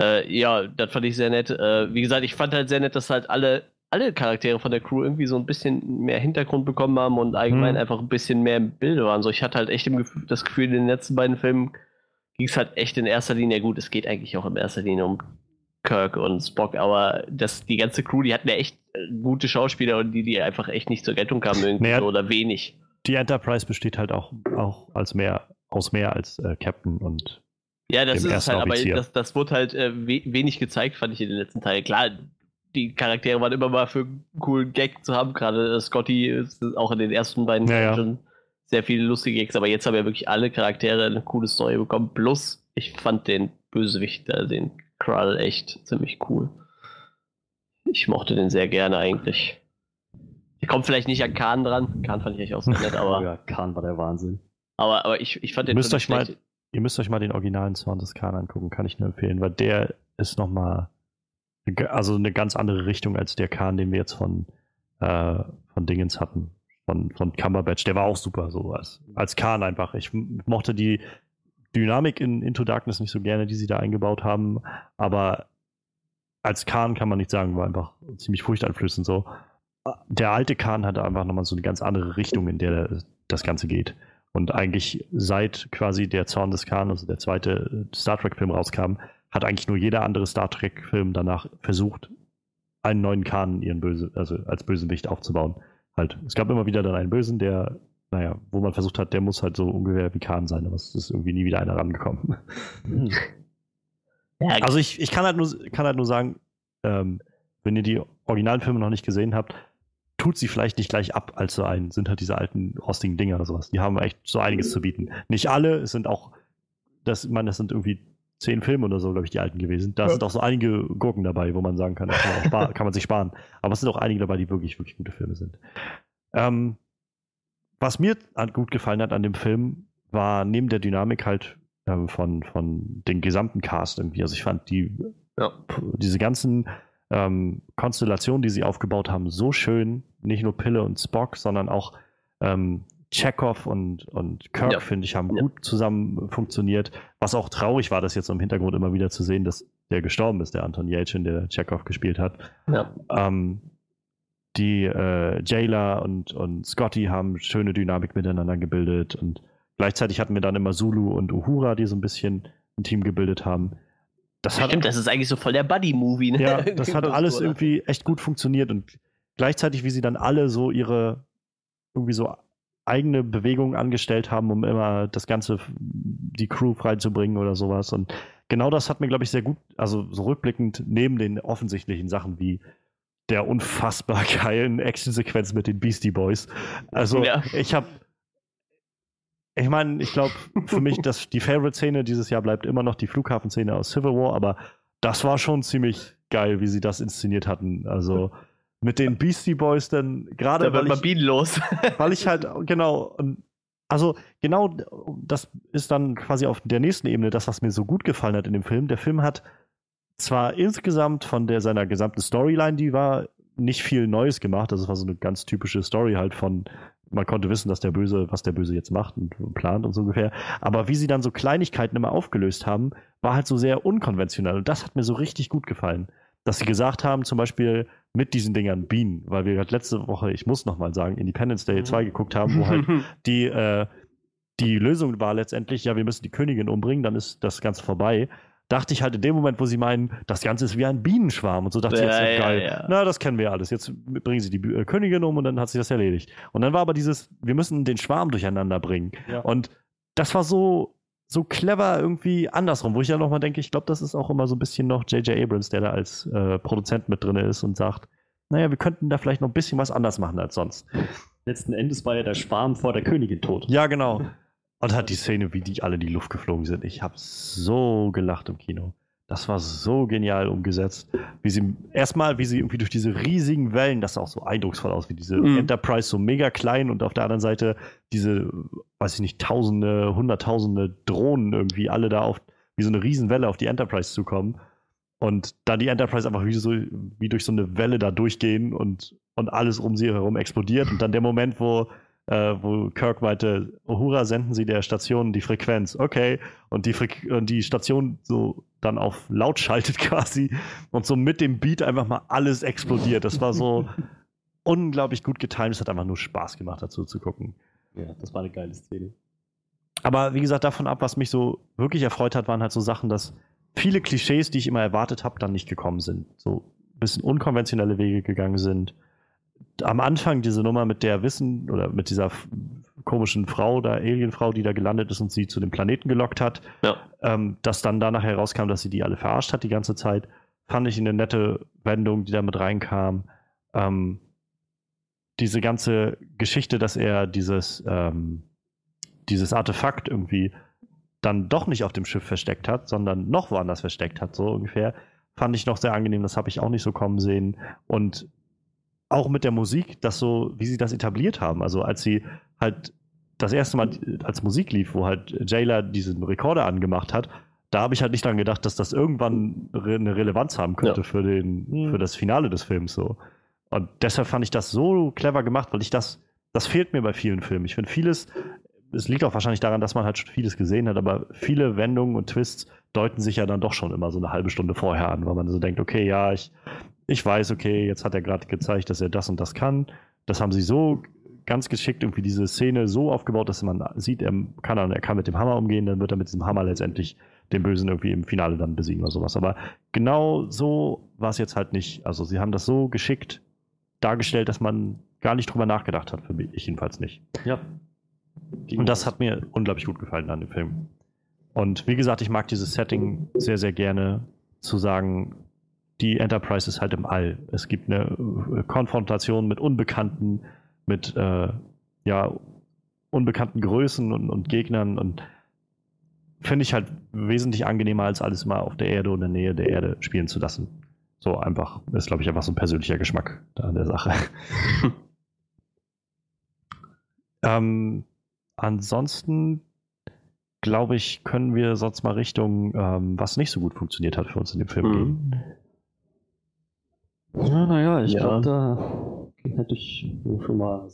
Äh, ja, das fand ich sehr nett. Äh, wie gesagt, ich fand halt sehr nett, dass halt alle, alle Charaktere von der Crew irgendwie so ein bisschen mehr Hintergrund bekommen haben und allgemein Hm. einfach ein bisschen mehr im Bilde waren. So, ich hatte halt echt Gefühl, das Gefühl, in den letzten beiden Filmen ging es halt echt in erster Linie, gut, es geht eigentlich auch in erster Linie um Kirk und Spock, aber das, die ganze Crew, die hatten ja echt äh, gute Schauspieler und die, die einfach echt nicht zur Geltung kamen irgendwie Naja. so, oder wenig. Die Enterprise besteht halt auch, auch als mehr, aus mehr als äh, Captain und Ja, das ist halt, aber das, das wurde halt äh, we wenig gezeigt, fand ich in den letzten Teilen. Klar, die Charaktere waren immer mal für einen coolen Gag zu haben, gerade äh, Scotty ist auch in den ersten beiden Ja, ja. schon sehr viele lustige Gags, aber jetzt haben ja wirklich alle Charaktere eine coole Story bekommen. Plus, ich fand den Bösewicht, äh, den Krull, echt ziemlich cool. Ich mochte den sehr gerne eigentlich. Ich komme vielleicht nicht an Khan dran. Khan fand ich eigentlich auch sehr nett, aber, ja, Khan war der Wahnsinn. aber, aber ich, ich fand den Müsst euch mal- ihr müsst euch mal den originalen Zorn des Khan angucken, kann ich nur empfehlen, weil der ist nochmal also eine ganz andere Richtung als der Khan, den wir jetzt von, äh, von Dingens hatten. Von, von Cumberbatch. Der war auch super, so als, als Khan einfach. Ich mochte die Dynamik in Into Darkness nicht so gerne, die sie da eingebaut haben, aber als Khan kann man nicht sagen, war einfach ziemlich furchteinflößend so. Der alte Khan hatte einfach nochmal so eine ganz andere Richtung, in der das Ganze geht. Und eigentlich seit quasi der Zorn des Khan, also der zweite Star Trek-Film rauskam, hat eigentlich nur jeder andere Star Trek-Film danach versucht, einen neuen Khan ihren Böse, also als Bösewicht aufzubauen. Halt. Es gab immer wieder dann einen Bösen, der, naja, wo man versucht hat, der muss halt so ungefähr wie Khan sein, aber es ist irgendwie nie wieder einer rangekommen. Ja, Also ich, ich kann, halt nur, kann halt nur sagen, ähm, wenn ihr die originalen Filme noch nicht gesehen habt, tut sie vielleicht nicht gleich ab als so ein, sind halt diese alten rostigen Dinger oder sowas. Die haben echt so einiges zu bieten. Nicht alle, es sind auch, das, ich meine, das sind irgendwie zehn Filme oder so, glaube ich, die alten gewesen. Da Ja. sind auch so einige Gurken dabei, wo man sagen kann, kann man, kann man sich sparen. Aber es sind auch einige dabei, die wirklich, wirklich gute Filme sind. Ähm, was mir gut gefallen hat an dem Film, war neben der Dynamik halt ähm, von, von den gesamten Cast irgendwie. Also ich fand die, Ja. diese ganzen ähm, Konstellationen, die sie aufgebaut haben, so schön. Nicht nur Pille und Spock, sondern auch ähm, Chekhov und, und Kirk, Ja. finde ich, haben Ja. gut zusammen funktioniert. Was auch traurig war, das jetzt im Hintergrund immer wieder zu sehen, dass der gestorben ist, der Anton Yelchin, der Chekhov gespielt hat. ja. Ähm, die äh, Jayla und, und Scotty haben schöne Dynamik miteinander gebildet und gleichzeitig hatten wir dann immer Zulu und Uhura, die so ein bisschen ein Team gebildet haben. Das hat, Stimmt, das ist eigentlich so voll der Buddy-Movie. Ne? ja, das hat alles irgendwie echt gut funktioniert und gleichzeitig, wie sie dann alle so ihre irgendwie so eigene Bewegungen angestellt haben, um immer das Ganze, die Crew freizubringen oder sowas. Und genau das hat mir, glaube ich, sehr gut, also so rückblickend neben den offensichtlichen Sachen wie der unfassbar geilen Actionsequenz mit den Beastie Boys. Also Ja. ich habe ich meine, ich glaube, für mich das, die Favorite-Szene dieses Jahr bleibt immer noch die Flughafenszene aus Civil War, aber das war schon ziemlich geil, wie sie das inszeniert hatten. Also mit den Beastie Boys dann gerade. Da wird man bienenlos. weil ich halt, genau, also genau das ist dann quasi auf der nächsten Ebene das, was mir so gut gefallen hat in dem Film. Der Film hat zwar insgesamt von der seiner gesamten Storyline, die war nicht viel Neues gemacht. Das war so eine ganz typische Story halt von, man konnte wissen, dass der Böse, was der Böse jetzt macht und plant und so ungefähr. Aber wie sie dann so Kleinigkeiten immer aufgelöst haben, war halt so sehr unkonventionell. Und das hat mir so richtig gut gefallen. Dass sie gesagt haben, zum Beispiel mit diesen Dingern Bienen, weil wir halt letzte Woche, ich muss nochmal sagen, Independence Day 2 geguckt haben, wo halt die, äh, die Lösung war letztendlich, ja, wir müssen die Königin umbringen, dann ist das Ganze vorbei dachte ich halt in dem Moment, wo sie meinen, das Ganze ist wie ein Bienenschwarm und so dachte ja, ich, jetzt, ja, geil. Ja. Na, das kennen wir alles. Jetzt bringen sie die äh, Königin um und dann hat sich das erledigt. Und dann war aber dieses, wir müssen den Schwarm durcheinander bringen. Und das war so, so clever irgendwie andersrum, wo ich ja nochmal denke, ich glaube, das ist auch immer so ein bisschen noch J.J. Abrams, der da als äh, Produzent mit drin ist und sagt, naja, wir könnten da vielleicht noch ein bisschen was anders machen als sonst. Letzten Endes war ja der Schwarm vor der Königin tot. Ja, genau. Und hat die Szene, wie die alle in die Luft geflogen sind. Ich habe so gelacht im Kino. Das war so genial umgesetzt. Wie sie erstmal, wie sie irgendwie durch diese riesigen Wellen, das sah auch so eindrucksvoll aus, wie diese mhm. Enterprise so mega klein und auf der anderen Seite diese, weiß ich nicht, tausende, hunderttausende Drohnen irgendwie alle da auf, wie so eine Riesenwelle auf die Enterprise zukommen. Und da die Enterprise einfach wie, so, wie durch so eine Welle da durchgehen und, und alles um sie herum explodiert. Und dann der Moment, wo äh, wo Kirk meinte, Uhura, senden Sie der Station die Frequenz. Okay. Und die, Fre und die Station so dann auf laut schaltet quasi und so mit dem Beat einfach mal alles explodiert. Das war so unglaublich gut getimt. Es hat einfach nur Spaß gemacht, dazu zu gucken. Ja, das war eine geile Szene. Aber wie gesagt, davon ab, was mich so wirklich erfreut hat, waren halt so Sachen, dass viele Klischees, die ich immer erwartet habe, dann nicht gekommen sind. So ein bisschen unkonventionelle Wege gegangen sind am Anfang diese Nummer mit der Wissen oder mit dieser komischen Frau, da Alienfrau, die da gelandet ist und sie zu dem Planeten gelockt hat, ja. ähm, dass dann danach herauskam, dass sie die alle verarscht hat die ganze Zeit, fand ich eine nette Wendung, die da mit reinkam. Ähm, diese ganze Geschichte, dass er dieses, ähm, dieses Artefakt irgendwie dann doch nicht auf dem Schiff versteckt hat, sondern noch woanders versteckt hat, so ungefähr, fand ich noch sehr angenehm. Das habe ich auch nicht so kommen sehen. Und auch mit der Musik, das so, wie sie das etabliert haben. Also als sie halt das erste Mal als Musik lief, wo halt Jayla diesen Rekorder angemacht hat, da habe ich halt nicht dran gedacht, dass das irgendwann eine Relevanz haben könnte ja. für, den, mhm. für das Finale des Films so. Und deshalb fand ich das so clever gemacht, weil ich das, das fehlt mir bei vielen Filmen. Ich finde vieles, es liegt auch wahrscheinlich daran, dass man halt schon vieles gesehen hat, aber viele Wendungen und Twists deuten sich ja dann doch schon immer so eine halbe Stunde vorher an, weil man so denkt, okay, ja, ich, ich weiß, okay, jetzt hat er gerade gezeigt, dass er das und das kann. Das haben sie so ganz geschickt irgendwie diese Szene so aufgebaut, dass man sieht, er kann, er kann mit dem Hammer umgehen, dann wird er mit diesem Hammer letztendlich den Bösen irgendwie im Finale dann besiegen oder sowas. Aber genau so war es jetzt halt nicht. Also sie haben das so geschickt dargestellt, dass man gar nicht drüber nachgedacht hat, für mich ich jedenfalls nicht. Ja. Und das hat mir unglaublich gut gefallen an dem Film. Und wie gesagt, ich mag dieses Setting sehr, sehr gerne, zu sagen, die Enterprise ist halt im All. Es gibt eine äh, Konfrontation mit Unbekannten, mit äh, ja, unbekannten Größen und, und Gegnern und finde ich halt wesentlich angenehmer, als alles mal auf der Erde und in der Nähe der Erde spielen zu lassen. So einfach, ist glaube ich einfach so ein persönlicher Geschmack da an der Sache. ähm, ansonsten glaube ich, können wir sonst mal Richtung, ähm, was nicht so gut funktioniert hat für uns in dem Film mhm. gehen. Ja, naja, ich ja. glaube, da hätte ich schon mal.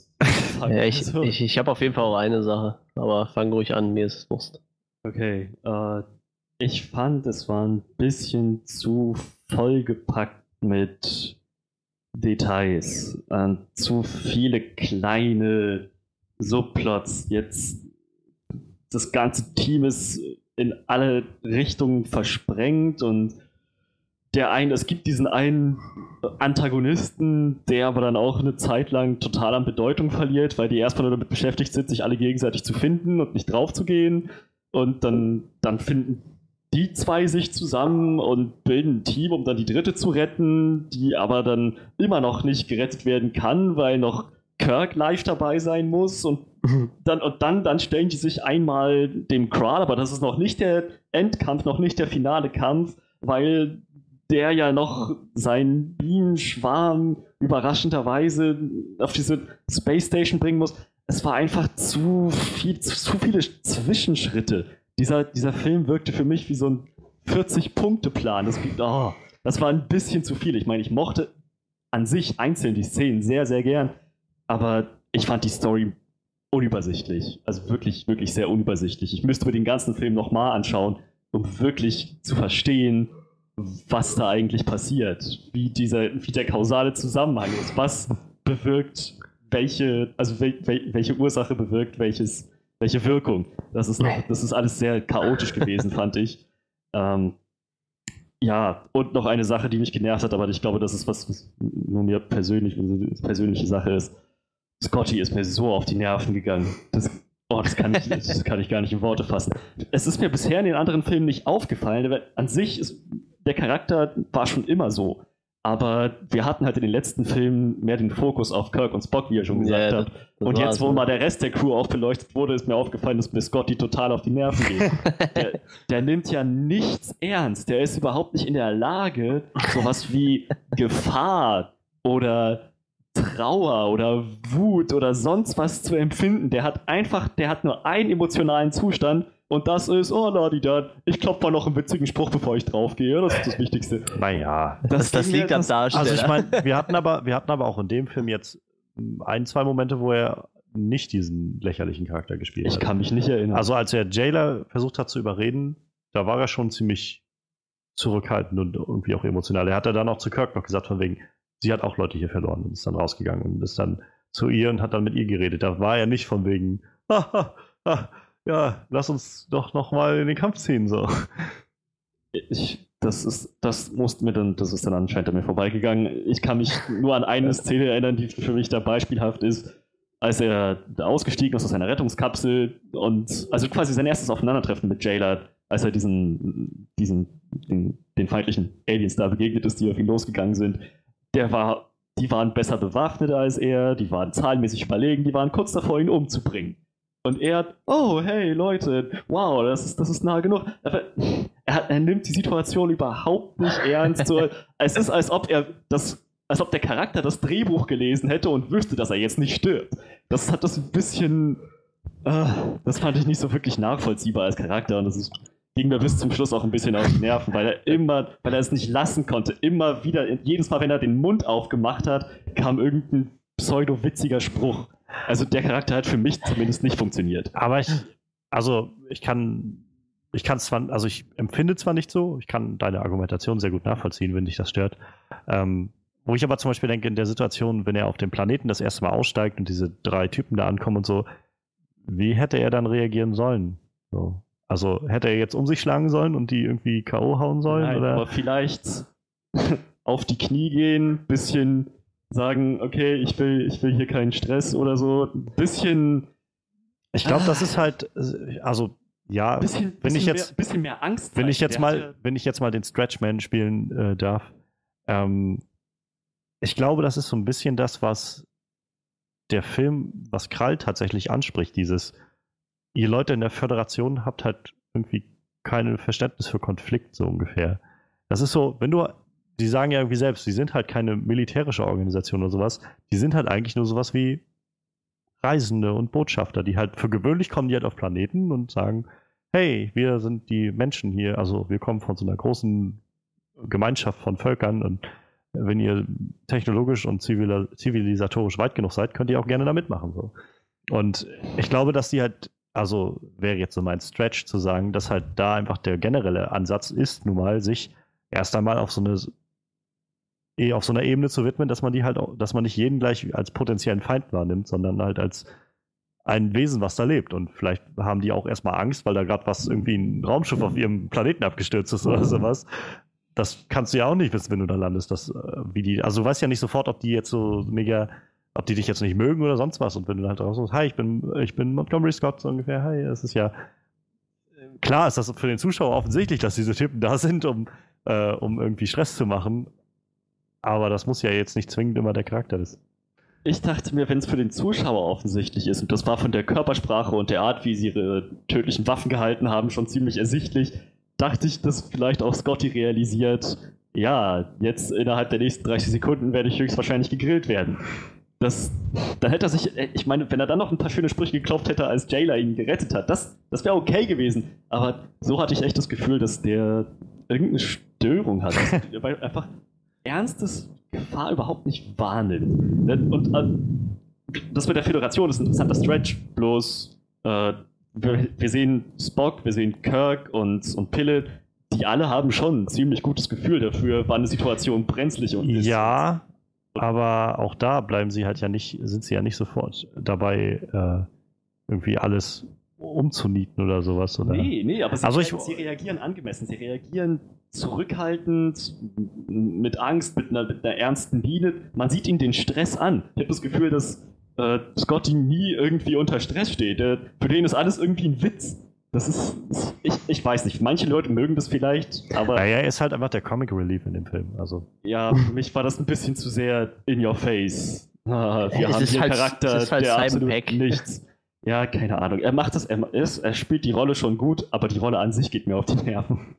ja, ich ich, ich habe auf jeden Fall auch eine Sache, aber fang ruhig an, mir ist es Wurst. Okay, äh, ich fand, es war ein bisschen zu vollgepackt mit Details. Äh, zu viele kleine Subplots. Jetzt das ganze Team ist in alle Richtungen versprengt und der eine, es gibt diesen einen Antagonisten, der aber dann auch eine Zeit lang total an Bedeutung verliert, weil die erstmal nur damit beschäftigt sind, sich alle gegenseitig zu finden und nicht drauf zu gehen. Und dann, dann finden die zwei sich zusammen und bilden ein Team, um dann die dritte zu retten, die aber dann immer noch nicht gerettet werden kann, weil noch Kirk live dabei sein muss und dann, und dann, dann stellen die sich einmal dem Kral, aber das ist noch nicht der Endkampf, noch nicht der finale Kampf, weil der ja noch seinen Bienenschwarm überraschenderweise auf diese Space Station bringen muss. Es war einfach zu viel, zu viele Zwischenschritte. Dieser, dieser Film wirkte für mich wie so ein 40-Punkte-Plan. Das, oh, das war ein bisschen zu viel. Ich meine, ich mochte an sich einzeln die Szenen sehr, sehr gern, aber ich fand die Story unübersichtlich. Also wirklich, wirklich sehr unübersichtlich. Ich müsste mir den ganzen Film nochmal anschauen, um wirklich zu verstehen, was da eigentlich passiert, wie, dieser, wie der kausale Zusammenhang ist, was bewirkt welche, also wel, wel, welche Ursache bewirkt welches, welche Wirkung. Das ist, noch, das ist alles sehr chaotisch gewesen, fand ich. Ähm, ja, und noch eine Sache, die mich genervt hat, aber ich glaube, das ist was, was nur mir persönlich, eine persönliche Sache ist. Scotty ist mir so auf die Nerven gegangen. Das, oh, das kann, ich, das kann ich gar nicht in Worte fassen. Es ist mir bisher in den anderen Filmen nicht aufgefallen, weil an sich ist der Charakter war schon immer so. Aber wir hatten halt in den letzten Filmen mehr den Fokus auf Kirk und Spock, wie er schon gesagt ja, hat. und jetzt, wo mal der Rest der Crew auch beleuchtet wurde, ist mir aufgefallen, dass mir Scotty total auf die Nerven geht. der, der, nimmt ja nichts ernst. Der ist überhaupt nicht in der Lage, sowas wie Gefahr oder Trauer oder Wut oder sonst was zu empfinden. Der hat einfach, der hat nur einen emotionalen Zustand und das ist, oh, da, ich klopfe mal noch einen witzigen Spruch, bevor ich draufgehe. Das ist das Wichtigste. Naja. Das, das, das liegt am Darsteller. Also ich meine, wir hatten aber, wir hatten aber auch in dem Film jetzt ein, zwei Momente, wo er nicht diesen lächerlichen Charakter gespielt ich hat. Ich kann mich nicht erinnern. Also als er Jailer versucht hat zu überreden, da war er schon ziemlich zurückhaltend und irgendwie auch emotional. Er hat ja dann auch zu Kirk noch gesagt, von wegen, sie hat auch Leute hier verloren und ist dann rausgegangen und ist dann zu ihr und hat dann mit ihr geredet. Da war er nicht von wegen, ja, lass uns doch noch mal in den Kampf ziehen so. Ich, das ist, das musste mir dann, das ist dann anscheinend an mir vorbeigegangen. Ich kann mich nur an eine Szene erinnern, die für mich da beispielhaft ist, als er ausgestiegen ist aus seiner Rettungskapsel und also quasi sein erstes Aufeinandertreffen mit Jailer, als er diesen, diesen, den, den feindlichen Aliens da begegnet ist, die auf ihn losgegangen sind. Der war, die waren besser bewaffnet als er, die waren zahlenmäßig überlegen, die waren kurz davor, ihn umzubringen. Und er, oh, hey Leute, wow, das ist, das ist nah genug. Aber er, er nimmt die Situation überhaupt nicht ernst. So, es ist, als ob er das, als ob der Charakter das Drehbuch gelesen hätte und wüsste, dass er jetzt nicht stirbt. Das hat das ein bisschen, äh, das fand ich nicht so wirklich nachvollziehbar als Charakter und das ist, ging mir bis zum Schluss auch ein bisschen auf die Nerven, weil er immer, weil er es nicht lassen konnte, immer wieder, jedes Mal, wenn er den Mund aufgemacht hat, kam irgendein pseudo-witziger Spruch. Also der Charakter hat für mich zumindest nicht funktioniert. Aber ich, also ich kann, ich kann zwar, also ich empfinde zwar nicht so, ich kann deine Argumentation sehr gut nachvollziehen, wenn dich das stört. Ähm, wo ich aber zum Beispiel denke, in der Situation, wenn er auf dem Planeten das erste Mal aussteigt und diese drei Typen da ankommen und so, wie hätte er dann reagieren sollen? So. Also hätte er jetzt um sich schlagen sollen und die irgendwie K.O. hauen sollen? Nein, oder? aber vielleicht auf die Knie gehen, bisschen sagen, okay, ich will, ich will hier keinen Stress oder so. Ein bisschen. Ich glaube, das ist halt, also ja, bisschen, wenn ich jetzt, mehr, bisschen mehr Angst. Wenn ich jetzt mal, wenn ich jetzt mal den Stretchman spielen äh, darf, ähm, ich glaube, das ist so ein bisschen das, was der Film, was Krall tatsächlich anspricht, dieses, ihr Leute in der Föderation habt halt irgendwie kein Verständnis für Konflikt, so ungefähr. Das ist so, wenn du die sagen ja irgendwie selbst, sie sind halt keine militärische Organisation oder sowas. Die sind halt eigentlich nur sowas wie Reisende und Botschafter, die halt für gewöhnlich kommen die halt auf Planeten und sagen, hey, wir sind die Menschen hier, also wir kommen von so einer großen Gemeinschaft von Völkern und wenn ihr technologisch und zivilisatorisch weit genug seid, könnt ihr auch gerne da mitmachen. So. Und ich glaube, dass die halt, also wäre jetzt so mein Stretch zu sagen, dass halt da einfach der generelle Ansatz ist, nun mal sich erst einmal auf so eine eh auf so einer Ebene zu widmen, dass man die halt auch, dass man nicht jeden gleich als potenziellen Feind wahrnimmt, sondern halt als ein Wesen, was da lebt. Und vielleicht haben die auch erstmal Angst, weil da gerade was irgendwie ein Raumschiff auf ihrem Planeten abgestürzt ist oder sowas. Das kannst du ja auch nicht wissen, wenn du da landest. Das, äh, wie die, also du weißt ja nicht sofort, ob die jetzt so mega, ob die dich jetzt nicht mögen oder sonst was. Und wenn du halt raus hi, ich bin, ich bin Montgomery Scott, so ungefähr, hi, das ist ja, klar ist das für den Zuschauer offensichtlich, dass diese Typen da sind, um, äh, um irgendwie Stress zu machen. Aber das muss ja jetzt nicht zwingend immer der Charakter ist. Ich dachte mir, wenn es für den Zuschauer offensichtlich ist, und das war von der Körpersprache und der Art, wie sie ihre tödlichen Waffen gehalten haben, schon ziemlich ersichtlich, dachte ich, dass vielleicht auch Scotty realisiert, ja, jetzt innerhalb der nächsten 30 Sekunden werde ich höchstwahrscheinlich gegrillt werden. Das, da hätte er sich, ich meine, wenn er dann noch ein paar schöne Sprüche geklopft hätte, als Jailer ihn gerettet hat, das, das wäre okay gewesen. Aber so hatte ich echt das Gefühl, dass der irgendeine Störung hat. einfach ernstes Gefahr überhaupt nicht wahrnimmt. Ne, und äh, das mit der Föderation ist ein interessanter Stretch, bloß äh, wir, wir, sehen Spock, wir sehen Kirk und, und Pille, die alle haben schon ein ziemlich gutes Gefühl dafür, wann eine Situation brenzlig und ist. Ja, aber auch da bleiben sie halt ja nicht, sind sie ja nicht sofort dabei, äh, irgendwie alles umzunieten oder sowas. Oder? Nee, nee, aber sie, also ich, sie reagieren angemessen. Sie reagieren zurückhaltend, mit Angst, mit einer, mit einer ernsten Miene. Man sieht ihnen den Stress an. Ich habe das Gefühl, dass äh, Scotty nie irgendwie unter Stress steht. Der, für den ist alles irgendwie ein Witz. Das ist, ich, ich weiß nicht, manche Leute mögen das vielleicht, aber. Naja, er ist halt einfach der Comic Relief in dem Film. Also. Ja, für mich war das ein bisschen zu sehr in your face. Ah, wir es haben hier halt, Charakter, halt der absolut Pack. nichts. Ja, keine Ahnung. Er macht das, er, ist, er spielt die Rolle schon gut, aber die Rolle an sich geht mir auf die Nerven.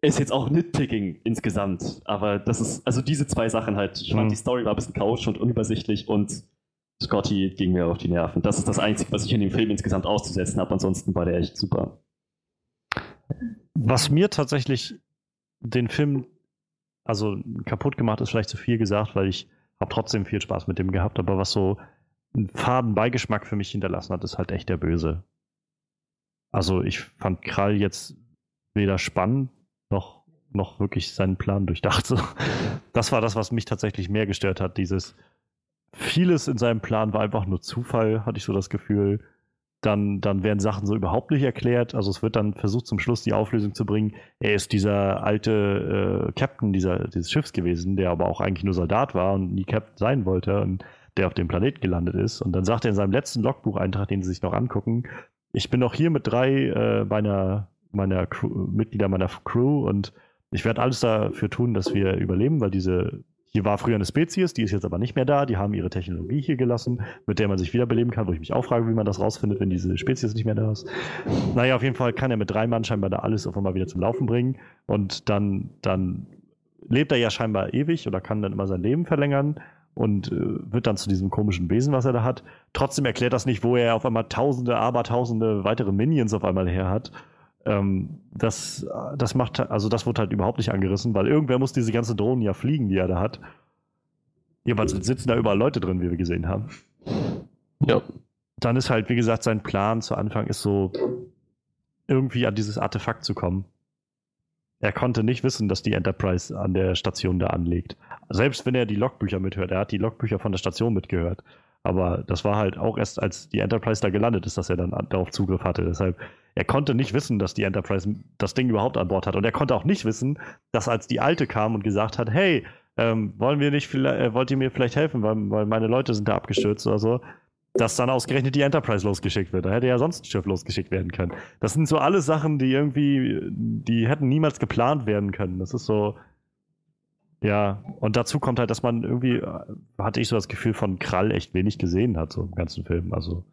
Ist jetzt auch Nitpicking insgesamt, aber das ist, also diese zwei Sachen halt. Ich fand, mhm. die Story war ein bisschen chaotisch und unübersichtlich und Scotty ging mir auf die Nerven. Das ist das Einzige, was ich in dem Film insgesamt auszusetzen habe. Ansonsten war der echt super. Was mir tatsächlich den Film also kaputt gemacht ist, vielleicht zu viel gesagt, weil ich habe trotzdem viel Spaß mit dem gehabt, aber was so einen faden Beigeschmack für mich hinterlassen hat, ist halt echt der Böse. Also ich fand Krall jetzt weder spannend noch, noch wirklich seinen Plan durchdacht. Das war das, was mich tatsächlich mehr gestört hat, dieses vieles in seinem Plan war einfach nur Zufall, hatte ich so das Gefühl. Dann, dann werden Sachen so überhaupt nicht erklärt. Also es wird dann versucht, zum Schluss die Auflösung zu bringen. Er ist dieser alte äh, Captain dieser, dieses Schiffs gewesen, der aber auch eigentlich nur Soldat war und nie Captain sein wollte und der auf dem Planeten gelandet ist. Und dann sagt er in seinem letzten Logbucheintrag, den sie sich noch angucken, ich bin noch hier mit drei äh, meiner, meiner Crew, Mitglieder meiner Crew und ich werde alles dafür tun, dass wir überleben, weil diese hier war früher eine Spezies, die ist jetzt aber nicht mehr da. Die haben ihre Technologie hier gelassen, mit der man sich wiederbeleben kann, wo ich mich auch frage, wie man das rausfindet, wenn diese Spezies nicht mehr da ist. Naja, auf jeden Fall kann er mit drei Mann scheinbar da alles auf einmal wieder zum Laufen bringen. Und dann, dann lebt er ja scheinbar ewig oder kann dann immer sein Leben verlängern und äh, wird dann zu diesem komischen Wesen, was er da hat. Trotzdem erklärt das nicht, wo er auf einmal tausende, aber tausende weitere Minions auf einmal her hat. Ähm, das, das macht, also das wird halt überhaupt nicht angerissen, weil irgendwer muss diese ganze Drohnen ja fliegen, die er da hat. Jedenfalls sitzen da überall Leute drin, wie wir gesehen haben. Ja. Dann ist halt, wie gesagt, sein Plan zu Anfang ist so, irgendwie an dieses Artefakt zu kommen. Er konnte nicht wissen, dass die Enterprise an der Station da anlegt. Selbst wenn er die Logbücher mithört. Er hat die Logbücher von der Station mitgehört. Aber das war halt auch erst, als die Enterprise da gelandet ist, dass er dann darauf Zugriff hatte. Deshalb, er konnte nicht wissen, dass die Enterprise das Ding überhaupt an Bord hat. Und er konnte auch nicht wissen, dass als die Alte kam und gesagt hat, hey, ähm, wollen wir nicht, äh, wollt ihr mir vielleicht helfen, weil, weil meine Leute sind da abgestürzt oder so, dass dann ausgerechnet die Enterprise losgeschickt wird. Da hätte ja sonst ein Schiff losgeschickt werden können. Das sind so alles Sachen, die irgendwie, die hätten niemals geplant werden können. Das ist so, ja, und dazu kommt halt, dass man irgendwie, äh, hatte ich so das Gefühl, von Krall echt wenig gesehen hat, so im ganzen Film. Also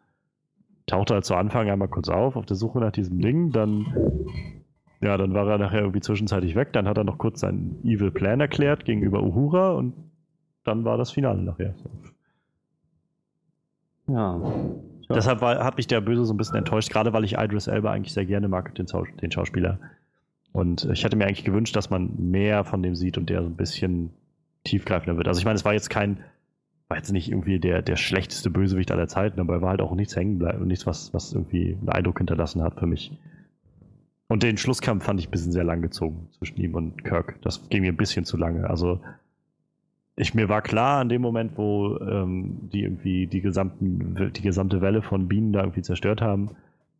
tauchte halt zu Anfang einmal kurz auf, auf der Suche nach diesem Ding, dann, ja, dann war er nachher irgendwie zwischenzeitlich weg, dann hat er noch kurz seinen Evil Plan erklärt gegenüber Uhura und dann war das Finale nachher. Ja. ja. Deshalb war, hat mich der Böse so ein bisschen enttäuscht, gerade weil ich Idris Elba eigentlich sehr gerne mag, den, den Schauspieler. Und ich hätte mir eigentlich gewünscht, dass man mehr von dem sieht und der so ein bisschen tiefgreifender wird. Also ich meine, es war jetzt kein, war jetzt nicht irgendwie der, der schlechteste Bösewicht aller Zeiten, aber er war halt auch nichts hängen bleiben und nichts, was, was irgendwie einen Eindruck hinterlassen hat für mich. Und den Schlusskampf fand ich ein bisschen sehr lang gezogen zwischen ihm und Kirk. Das ging mir ein bisschen zu lange. Also ich mir war klar an dem Moment, wo ähm, die irgendwie die gesamten, die gesamte Welle von Bienen da irgendwie zerstört haben,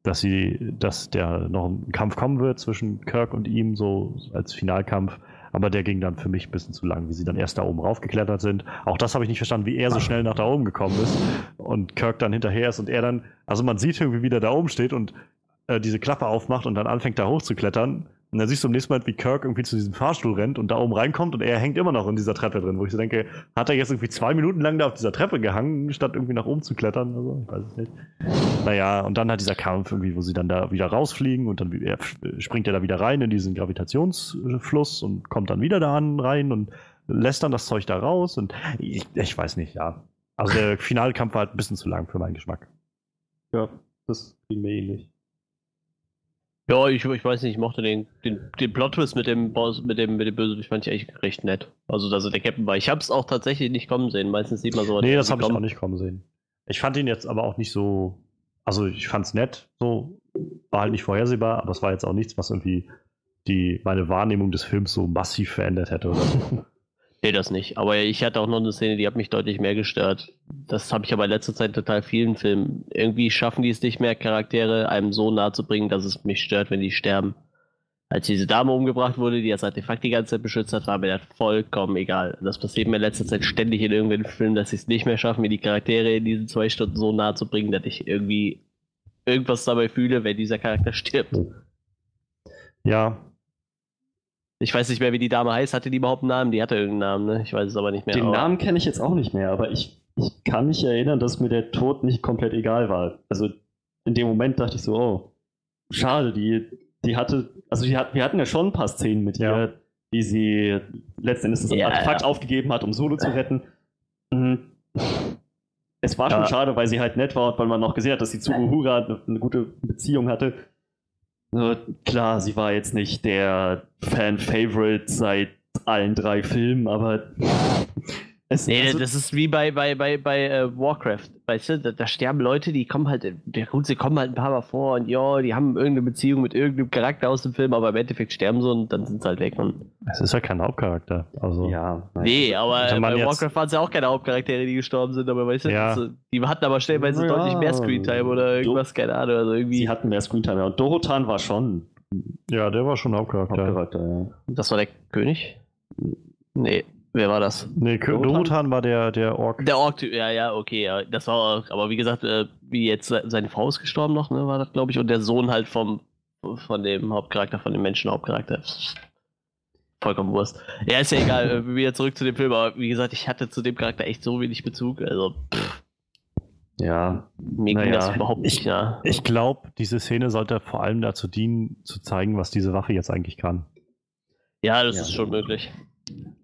dass sie, dass der noch ein Kampf kommen wird zwischen Kirk und ihm, so als Finalkampf. Aber der ging dann für mich ein bisschen zu lang, wie sie dann erst da oben raufgeklettert sind. Auch das habe ich nicht verstanden, wie er so schnell nach da oben gekommen ist und Kirk dann hinterher ist und er dann, also man sieht irgendwie, wie der da oben steht und äh, diese Klappe aufmacht und dann anfängt da hochzuklettern. Und dann siehst du am nächsten Mal, wie Kirk irgendwie zu diesem Fahrstuhl rennt und da oben reinkommt und er hängt immer noch in dieser Treppe drin, wo ich so denke, hat er jetzt irgendwie zwei Minuten lang da auf dieser Treppe gehangen, statt irgendwie nach oben zu klettern oder so? Ich weiß es nicht. Naja, und dann hat dieser Kampf irgendwie, wo sie dann da wieder rausfliegen und dann er, springt er da wieder rein in diesen Gravitationsfluss und kommt dann wieder da rein und lässt dann das Zeug da raus und ich, ich weiß nicht, ja. Also der Finalkampf war halt ein bisschen zu lang für meinen Geschmack. Ja, das ging mir ähnlich. Ja, ich, ich weiß nicht, ich mochte den, den, den Plot-Twist mit dem Boss, mit dem, mit dem Bösewicht fand ich echt recht nett. Also, dass er der Captain war. Ich hab's auch tatsächlich nicht kommen sehen. Meistens sieht man so. Nee, das habe ich auch nicht kommen sehen. Ich fand ihn jetzt aber auch nicht so. Also, ich fand's nett, so. War halt nicht vorhersehbar, aber es war jetzt auch nichts, was irgendwie die, meine Wahrnehmung des Films so massiv verändert hätte oder so. Nee, das nicht. Aber ich hatte auch noch eine Szene, die hat mich deutlich mehr gestört. Das habe ich aber in letzter Zeit total vielen Filmen. Irgendwie schaffen die es nicht mehr, Charaktere einem so nahe zu bringen, dass es mich stört, wenn die sterben. Als diese Dame umgebracht wurde, die das Artefakt die ganze Zeit beschützt hat, war mir das vollkommen egal. Das passiert mir in letzter Zeit ständig in irgendwelchen Filmen, dass sie es nicht mehr schaffen, mir die Charaktere in diesen zwei Stunden so nahe zu bringen, dass ich irgendwie irgendwas dabei fühle, wenn dieser Charakter stirbt. Ja, ich weiß nicht mehr, wie die Dame heißt. Hatte die überhaupt einen Namen? Die hatte irgendeinen Namen, ne? Ich weiß es aber nicht mehr. Den aber Namen kenne ich jetzt auch nicht mehr, aber ich, ich kann mich erinnern, dass mir der Tod nicht komplett egal war. Also in dem Moment dachte ich so, oh, schade, die, die hatte, also die hat, wir hatten ja schon ein paar Szenen mit Ja. ihr, wie sie letzten Endes das Ja, Artefakt ja. aufgegeben hat, um Solo zu retten. Mhm. Es war schon Ja. schade, weil sie halt nett war und weil man noch gesehen hat, dass sie zu Uhura eine, eine gute Beziehung hatte. Nur, klar, sie war jetzt nicht der Fan-Favorite seit allen drei Filmen, aber es, Nee, also- das ist wie bei, bei, bei, bei äh, Warcraft. Weißt du, da, da sterben Leute, die kommen halt, ja gut, sie kommen halt ein paar Mal vor und ja, die haben irgendeine Beziehung mit irgendeinem Charakter aus dem Film, aber im Endeffekt sterben sie und dann sind sie halt weg. Und, es ist ja kein Hauptcharakter. Also, ja, nein. nee, aber Wenn man bei jetzt- Warcraft waren es ja auch keine Hauptcharaktere, die gestorben sind, aber weißt du, Ja. das, die hatten aber stellenweise Ja. deutlich mehr Screentime oder irgendwas, keine Ahnung. Also irgendwie, Sie hatten mehr Screentime. ja. Und Dorotan war schon ja, der war schon Hauptcharakter. Hauptcharakter, ja. das war der König? Nee, wer war das? Nee, Dorotan? War der, der Ork. Der Ork-Typ, ja, ja, okay, ja, das war auch, aber wie gesagt, äh, wie jetzt se- seine Frau ist gestorben noch, ne, war das, glaube ich, und der Sohn halt vom, von dem Hauptcharakter, von dem Menschen-Hauptcharakter. Vollkommen Wurst. Ja, ist ja egal, äh, wieder zurück zu dem Film, aber wie gesagt, ich hatte zu dem Charakter echt so wenig Bezug, also pff, Ja, mir ging Naja, das überhaupt nicht, ich- ja. Ich glaube, diese Szene sollte vor allem dazu dienen, zu zeigen, was diese Waffe jetzt eigentlich kann. Ja, das Ja. ist schon möglich.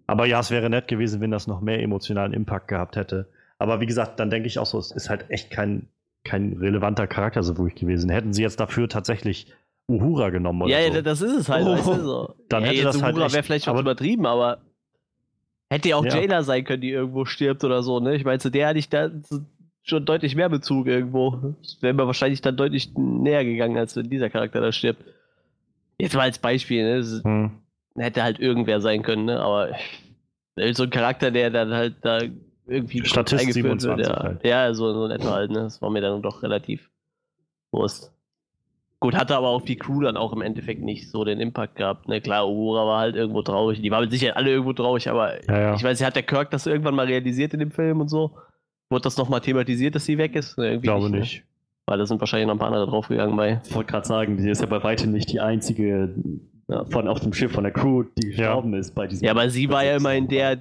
Aber ja, es wäre nett gewesen, wenn das noch mehr emotionalen Impact gehabt hätte. Aber wie gesagt, dann denke ich auch so, es ist halt echt kein, kein relevanter Charakter so wirklich gewesen. Hätten sie jetzt dafür tatsächlich Uhura genommen oder Ja, so. ja, das ist es halt, Oh. weißt du, so. Dann ja, hätte das halt Uhura echt- wäre vielleicht schon aber- übertrieben, aber hätte ja auch Ja. Jaina sein können, die irgendwo stirbt oder so, ne? Ich meine, zu der hatte ich da schon deutlich mehr Bezug irgendwo. Das wäre mir wahrscheinlich dann deutlich näher gegangen, als wenn dieser Charakter da stirbt. Jetzt mal als Beispiel, ne? Hm. Hätte halt irgendwer sein können, ne? Aber so ein Charakter, der dann halt da irgendwie Statist eingeführt wird, 27 ja. halt. Ja, so, so in etwa halt, ne? Das war mir dann doch relativ Wurst. Gut, hatte aber auch die Crew dann auch im Endeffekt nicht so den Impact gehabt. Ne? Klar, Uhura war halt irgendwo traurig. Die waren mit Sicherheit alle irgendwo traurig, aber Ja, ja. ich weiß, hat der Kirk das irgendwann mal realisiert in dem Film und so? Wurde das nochmal thematisiert, dass sie weg ist? Ne, Ich irgendwie glaube ne? nicht. Weil da sind wahrscheinlich noch ein paar andere draufgegangen bei. ich wollte gerade sagen, die ist ja bei weitem nicht die einzige ja, von auf dem Schiff von der Crew, die gestorben ist bei diesem. Ja, aber sie war ja immerhin der,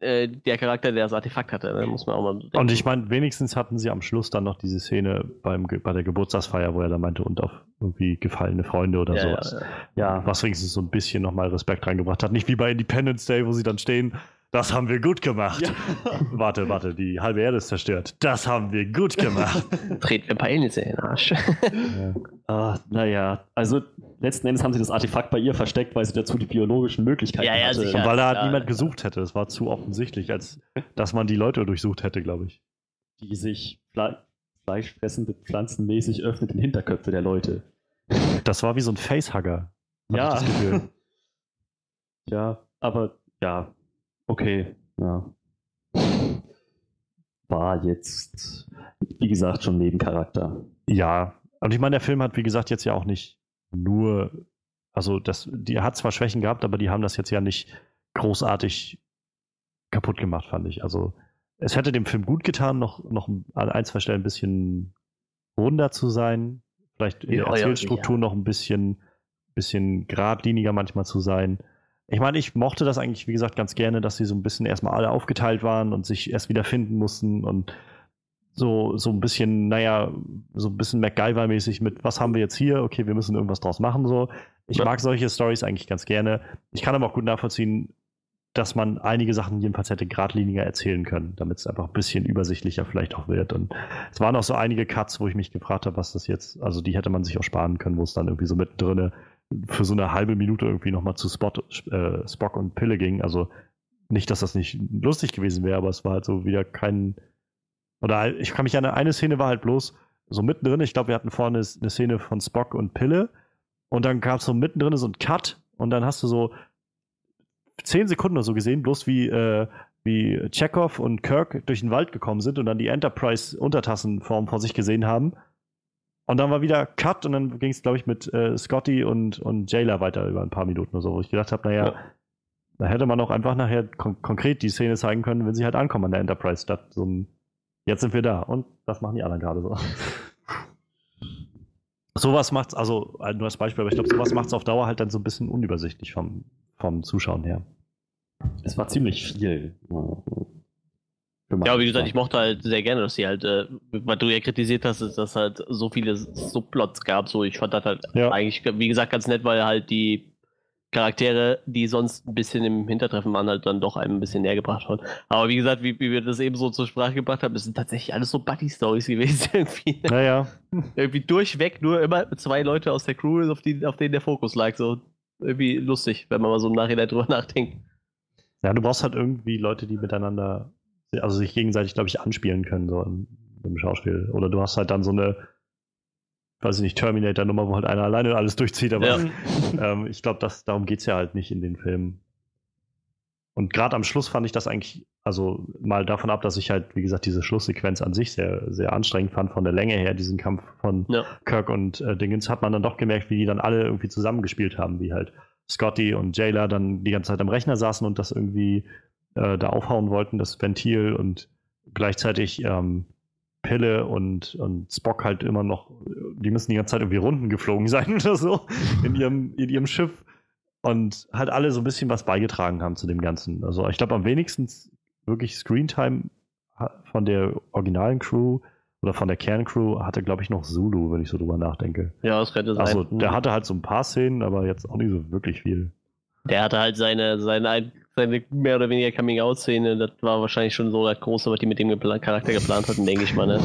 äh, der Charakter, der das Artefakt hatte, ne? muss man auch mal. Und ich meine, wenigstens hatten sie am Schluss dann noch diese Szene beim, bei der Geburtstagsfeier, wo er da meinte, und auf irgendwie gefallene Freunde oder ja, sowas. ja, ja. ja, Was wenigstens so ein bisschen nochmal Respekt reingebracht hat. Nicht wie bei Independence Day, wo sie dann stehen, das haben wir gut gemacht. Ja. Warte, warte, die halbe Erde ist zerstört. Das haben wir gut gemacht. Treten wir ein paar in den Arsch. ja. Ah, naja, also letzten Endes haben sie das Artefakt bei ihr versteckt, weil sie dazu die biologischen Möglichkeiten Ja, ja, hatte. sicher. Und weil er halt klar. niemand gesucht hätte. Das war zu offensichtlich, als dass man die Leute durchsucht hätte, glaube ich. Die sich Fle fleischfressende Pflanzen mäßig öffneten Hinterköpfe der Leute. Das war wie so ein Facehugger. hab Ja. Ich das Gefühl. Ja, aber ja, okay, ja. War jetzt, wie gesagt, schon Nebencharakter. Ja. Und ich meine, der Film hat, wie gesagt, jetzt ja auch nicht nur, also das, die hat zwar Schwächen gehabt, aber die haben das jetzt ja nicht großartig kaputt gemacht, fand ich. Also es hätte dem Film gut getan, noch, noch an ein, zwei Stellen ein bisschen runder zu sein. Vielleicht in Ja, der ja, Erzählstruktur noch ein bisschen bisschen geradliniger manchmal zu sein. Ich meine, ich mochte das eigentlich, wie gesagt, ganz gerne, dass sie so ein bisschen erstmal alle aufgeteilt waren und sich erst wieder finden mussten und so, so ein bisschen, naja, so ein bisschen MacGyver-mäßig mit, was haben wir jetzt hier? Okay, wir müssen irgendwas draus machen, so. Ich ja. mag solche Stories eigentlich ganz gerne. Ich kann aber auch gut nachvollziehen, dass man einige Sachen jedenfalls hätte geradliniger erzählen können, damit es einfach ein bisschen übersichtlicher vielleicht auch wird. Und es waren auch so einige Cuts, wo ich mich gefragt habe, was das jetzt, also die hätte man sich auch sparen können, wo es dann irgendwie so mittendrin für so eine halbe Minute irgendwie nochmal zu Spot, äh, Spock und Pille ging. Also nicht, dass das nicht lustig gewesen wäre, aber es war halt so wieder kein. Oder ich kann mich an eine Szene war halt bloß so mittendrin. Ich glaube, wir hatten vorne eine Szene von Spock und Pille. Und dann gab es so mittendrin so ein Cut. Und dann hast du so zehn Sekunden oder so gesehen, bloß wie, äh, wie Chekhov und Kirk durch den Wald gekommen sind und dann die Enterprise-Untertassenform vor sich gesehen haben. Und dann war wieder Cut und dann ging es, glaube ich, mit äh, Scotty und, und Jailer weiter über ein paar Minuten oder so, wo ich gedacht habe, naja, ja. da hätte man auch einfach nachher kon konkret die Szene zeigen können, wenn sie halt ankommen an der Enterprise statt so ein Jetzt sind wir da und das machen die anderen gerade so. sowas macht's, also halt nur als Beispiel, aber ich glaube, sowas macht es auf Dauer halt dann so ein bisschen unübersichtlich vom, vom Zuschauen her. Es war ziemlich viel. Ja, wie gesagt, ich mochte halt sehr gerne, dass sie halt, äh, weil du ja kritisiert hast, dass es halt so viele Subplots gab. So, ich fand das halt ja. eigentlich, wie gesagt, ganz nett, weil halt die Charaktere, die sonst ein bisschen im Hintertreffen waren, halt dann doch einem ein bisschen näher gebracht wurden. Aber wie gesagt, wie, wie wir das eben so zur Sprache gebracht haben, es sind tatsächlich alles so Buddy-Stories gewesen irgendwie. Naja. irgendwie durchweg nur immer zwei Leute aus der Crew, auf, die, auf denen der Fokus lag. So irgendwie lustig, wenn man mal so im Nachhinein drüber nachdenkt. Ja, du brauchst halt irgendwie Leute, die miteinander, also sich gegenseitig, glaube ich, anspielen können, so im, im Schauspiel. Oder du hast halt dann so eine, weiß ich nicht, Terminator-Nummer, wo halt einer alleine alles durchzieht, aber ja. ähm, ich glaube, darum geht es ja halt nicht in den Filmen. Und gerade am Schluss fand ich das eigentlich, also mal davon ab, dass ich halt, wie gesagt, diese Schlusssequenz an sich sehr, sehr anstrengend fand, von der Länge her, diesen Kampf von ja. Kirk und äh, Dingens, hat man dann doch gemerkt, wie die dann alle irgendwie zusammengespielt haben, wie halt Scotty und Jayla dann die ganze Zeit am Rechner saßen und das irgendwie äh, da aufhauen wollten, das Ventil und gleichzeitig ähm, Pille und, und Spock halt immer noch, die müssen die ganze Zeit irgendwie Runden geflogen sein oder so in ihrem, in ihrem Schiff und halt alle so ein bisschen was beigetragen haben zu dem Ganzen. Also ich glaube am wenigsten wirklich Screentime von der originalen Crew oder von der Kerncrew hatte, glaube ich, noch Zulu, wenn ich so drüber nachdenke. Ja, das könnte sein. Also der hatte halt so ein paar Szenen, aber jetzt auch nicht so wirklich viel. Der hatte halt seine, seine, seine mehr oder weniger Coming-out-Szene. Das war wahrscheinlich schon so das Große, was die mit dem gepla Charakter geplant hatten, denke ich mal. Ne?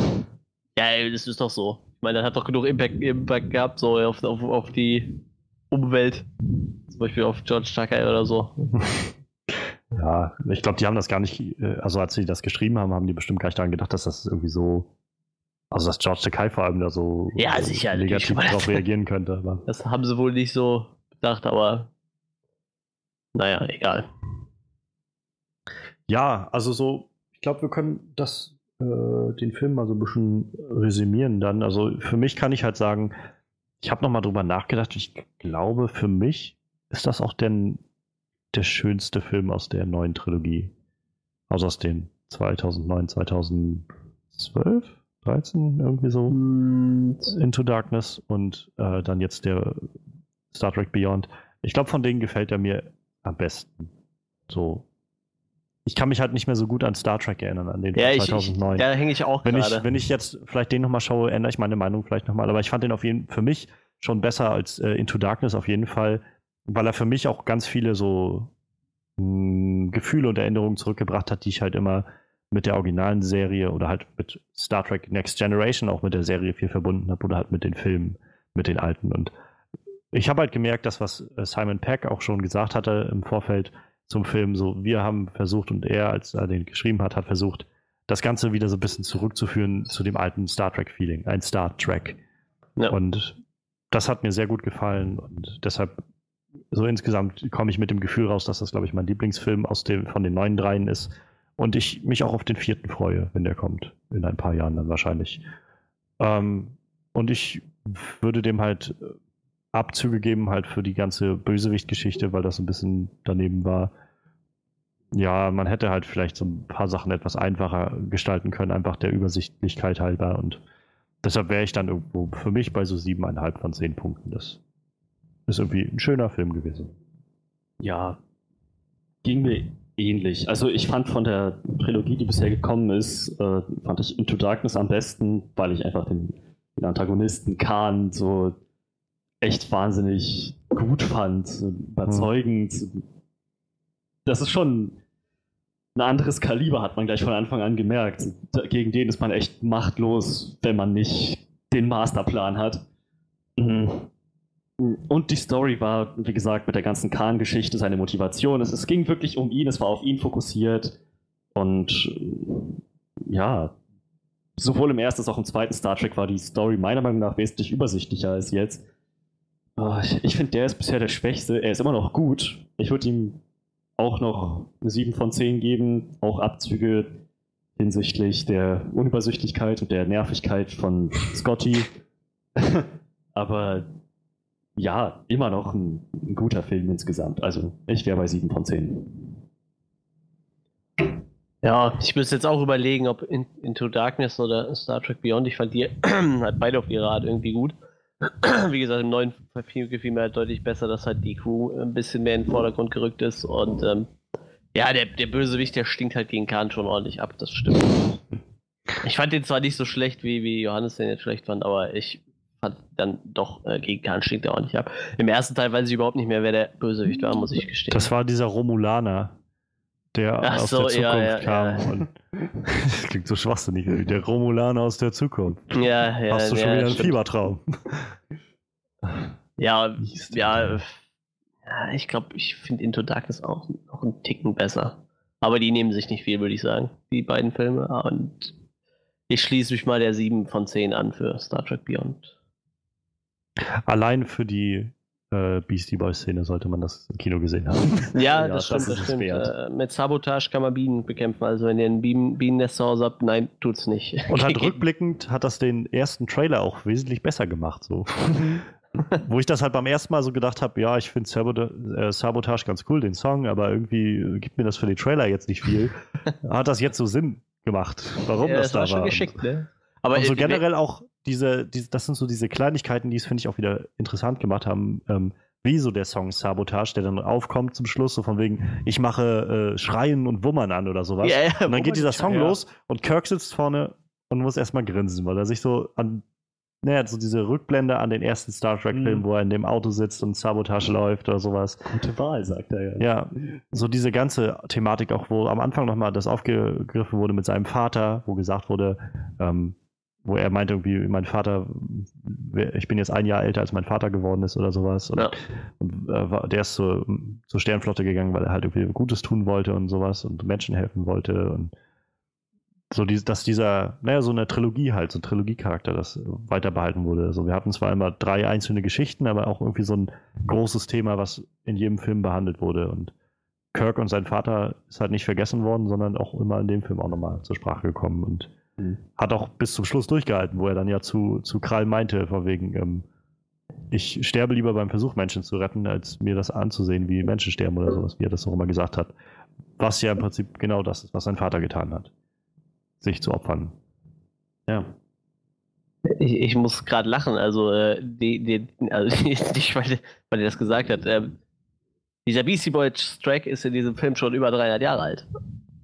Ja, das ist doch so. Ich meine, das hat doch genug Impact, Impact gehabt, so auf, auf, auf die Umwelt. Zum Beispiel auf George Tucker oder so. Ja, ich glaube, die haben das gar nicht, äh, also als sie das geschrieben haben, haben die bestimmt gar nicht daran gedacht, dass das irgendwie so, also dass George Takei vor allem da so ja, sicher, negativ darauf reagieren könnte. Aber. Das haben sie wohl nicht so gedacht, aber naja, egal. Ja, also so, ich glaube, wir können das, äh, den Film mal so ein bisschen resümieren dann. Also für mich kann ich halt sagen, ich habe nochmal drüber nachgedacht. Ich glaube, für mich ist das auch der, der schönste Film aus der neuen Trilogie. Also aus den 2009, 2012, 13, irgendwie so. Mm. Into Darkness und äh, dann jetzt der Star Trek Beyond. Ich glaube, von denen gefällt er mir am besten. So. Ich kann mich halt nicht mehr so gut an Star Trek erinnern, an den ja, 2009. Ich, ich, da hänge ich auch wenn gerade. ich Wenn ich jetzt vielleicht den nochmal schaue, ändere ich meine Meinung vielleicht nochmal. Aber ich fand den auf jeden für mich schon besser als äh, Into Darkness auf jeden Fall, weil er für mich auch ganz viele so mh, hm, Gefühle und Erinnerungen zurückgebracht hat, die ich halt immer mit der originalen Serie oder halt mit Star Trek Next Generation auch mit der Serie viel verbunden habe oder halt mit den Filmen, mit den alten. Und ich habe halt gemerkt, dass was äh, Simon Peck auch schon gesagt hatte im Vorfeld zum Film, so wir haben versucht und er, als er den geschrieben hat, hat versucht, das Ganze wieder so ein bisschen zurückzuführen zu dem alten Star Trek-Feeling, ein Star Trek. Ja. Und das hat mir sehr gut gefallen und deshalb so insgesamt komme ich mit dem Gefühl raus, dass das, glaube ich, mein Lieblingsfilm aus dem, von den neuen dreien ist. Und ich mich auch auf den vierten freue, wenn der kommt. In ein paar Jahren dann wahrscheinlich. Ähm, und ich würde dem halt Abzüge geben, halt für die ganze Bösewicht-Geschichte, weil das ein bisschen daneben war. Ja, man hätte halt vielleicht so ein paar Sachen etwas einfacher gestalten können, einfach der Übersichtlichkeit halber. Und deshalb wäre ich dann irgendwo für mich bei so siebeneinhalb von zehn Punkten. Das ist irgendwie ein schöner Film gewesen. Ja, ging mir ähnlich. Also ich fand von der Trilogie, die bisher gekommen ist, äh, fand ich Into Darkness am besten, weil ich einfach den, den Antagonisten Khan so echt wahnsinnig gut fand, überzeugend. Hm. Das ist schon ein anderes Kaliber, hat man gleich von Anfang an gemerkt. Gegen den ist man echt machtlos, wenn man nicht den Masterplan hat. Mhm. Und die Story war, wie gesagt, mit der ganzen Khan-Geschichte seine Motivation. Es, es, ging wirklich um ihn, es war auf ihn fokussiert. Und äh, ja, sowohl im ersten als auch im zweiten Star Trek war die Story meiner Meinung nach wesentlich übersichtlicher als jetzt. Oh, ich, ich finde, der ist bisher der Schwächste. Er ist immer noch gut. Ich würde ihm auch noch eine 7 von 10 geben. Auch Abzüge hinsichtlich der Unübersichtlichkeit und der Nervigkeit von Scotty. Aber ja, immer noch ein, ein, guter Film insgesamt. Also ich wäre bei 7 von 10. Ja, ich müsste jetzt auch überlegen, ob in, Into Darkness oder Star Trek Beyond, ich fand die halt beide auf ihre Art irgendwie gut. Wie gesagt, im neuen Film gefiel mir halt deutlich besser, dass halt die Crew ein bisschen mehr in den Vordergrund gerückt ist und ähm, ja, der, der Bösewicht, der stinkt halt gegen Khan schon ordentlich ab, das stimmt. Ich fand den zwar nicht so schlecht, wie, wie Johannes den jetzt schlecht fand, aber ich fand dann doch äh, gegen Khan stinkt er ordentlich ab. Im ersten Teil weiß ich überhaupt nicht mehr, wer der Bösewicht war, muss ich gestehen. Das war dieser Romulaner, der Ach aus so, der Zukunft ja, ja, kam. ja. Und das klingt so schwachsinnig. Der Romulaner aus der Zukunft. Ja, ja. Hast du schon wieder einen. Fiebertraum? Ja, ja, ja, ich glaube, ich finde Into Darkness auch noch einen Ticken besser. Aber die nehmen sich nicht viel, würde ich sagen, die beiden Filme. Und ich schließe mich mal der 7 von 10 an für Star Trek Beyond. Allein für die äh, Beastie Boys-Szene sollte man das im Kino gesehen haben. Ja, Ja, das stimmt, das stimmt. Äh, mit Sabotage kann man Bienen bekämpfen. Also wenn ihr ein Bienen Bienennest zu Hause habt, nein, tut's nicht. Und halt rückblickend hat das den ersten Trailer auch wesentlich besser gemacht. So. Wo ich das halt beim ersten Mal so gedacht habe, ja, ich finde Sabota äh, Sabotage ganz cool, den Song, aber irgendwie äh, gibt mir das für den Trailer jetzt nicht viel. hat das jetzt so Sinn gemacht, warum ja, das, das war da schon war. geschickt, ne? Aber und so äh, generell auch diese, diese, das sind so diese Kleinigkeiten, die es, finde ich, auch wieder interessant gemacht haben, ähm, wie so der Song Sabotage, der dann aufkommt zum Schluss, so von wegen, ich mache äh, Schreien und Wummern an oder sowas. Ja, ja, und dann geht dieser Song ja. los und Kirk sitzt vorne und muss erstmal grinsen, weil er sich so an, naja, so diese Rückblende an den ersten Star Trek-Film, Mhm. wo er in dem Auto sitzt und Sabotage läuft oder sowas. Gute Wahl, sagt er ja. Ja, so diese ganze Thematik auch, wo am Anfang nochmal das aufgegriffen wurde mit seinem Vater, wo gesagt wurde, ähm, wo er meinte irgendwie, mein Vater, ich bin jetzt ein Jahr älter als mein Vater geworden ist oder sowas. Und, Ja. und äh, der ist zur, zur Sternflotte gegangen, weil er halt irgendwie Gutes tun wollte und sowas und Menschen helfen wollte und so die, dass dieser, naja, so eine Trilogie halt, so ein Trilogiecharakter, das weiter behalten wurde. Also wir hatten zwar immer drei einzelne Geschichten, aber auch irgendwie so ein großes Thema, was in jedem Film behandelt wurde. Und Kirk und sein Vater ist halt nicht vergessen worden, sondern auch immer in dem Film auch nochmal zur Sprache gekommen und Mhm. hat auch bis zum Schluss durchgehalten, wo er dann ja zu, zu Krall meinte, von wegen, ähm, ich sterbe lieber beim Versuch, Menschen zu retten, als mir das anzusehen, wie Menschen sterben oder sowas, wie er das auch immer gesagt hat. Was ja im Prinzip genau das ist, was sein Vater getan hat. Sich zu opfern. Ja. Ich, ich muss gerade lachen, also, äh, die, die, also nicht, weil, weil er das gesagt hat. Ähm, dieser Beastie Boys Track ist in diesem Film schon über 300 Jahre alt.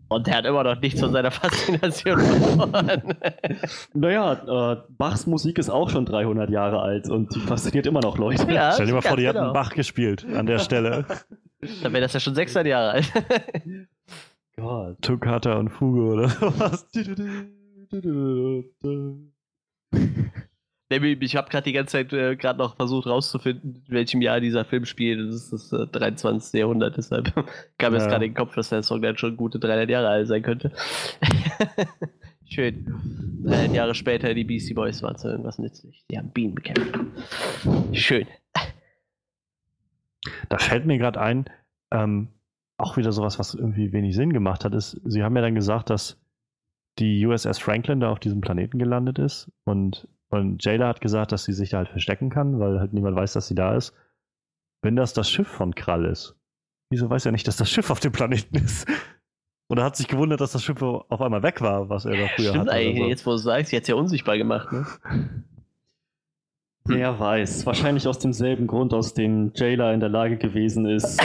Und der hat immer noch nichts von seiner Faszination verloren. Naja, äh, Bachs Musik ist auch schon 300 Jahre alt und die fasziniert immer noch Leute. Ja, Stell dir mal vor, die genau. Bach gespielt an der Stelle. Dann wäre das ja schon 600 Jahre alt. Gott. Toccata und Fuge oder sowas. Ich habe gerade die ganze Zeit äh, gerade noch versucht rauszufinden, in welchem Jahr dieser Film spielt. Das ist das äh, 23. Jahrhundert, deshalb kam mir jetzt Ja. gerade in den Kopf, dass der Song dann schon gute 300 Jahre alt sein könnte. Schön. 300 Jahre später, die Beastie Boys waren zu irgendwas nützlich. Die haben Bienen bekämpft. Schön. Da fällt mir gerade ein, ähm, auch wieder sowas, was irgendwie wenig Sinn gemacht hat, ist, sie haben ja dann gesagt, dass die USS Franklin da auf diesem Planeten gelandet ist und, und Jayla hat gesagt, dass sie sich da halt verstecken kann, weil halt niemand weiß, dass sie da ist. Wenn das das Schiff von Krall ist, wieso weiß er nicht, dass das Schiff auf dem Planeten ist? Oder hat sich gewundert, dass das Schiff auf einmal weg war, was er da früher Stimmt hatte. eigentlich, oder so. jetzt wo du sagst, sie hat es ja unsichtbar gemacht. Ne? Wer weiß. Wahrscheinlich aus demselben Grund, aus dem Jailer in der Lage gewesen ist,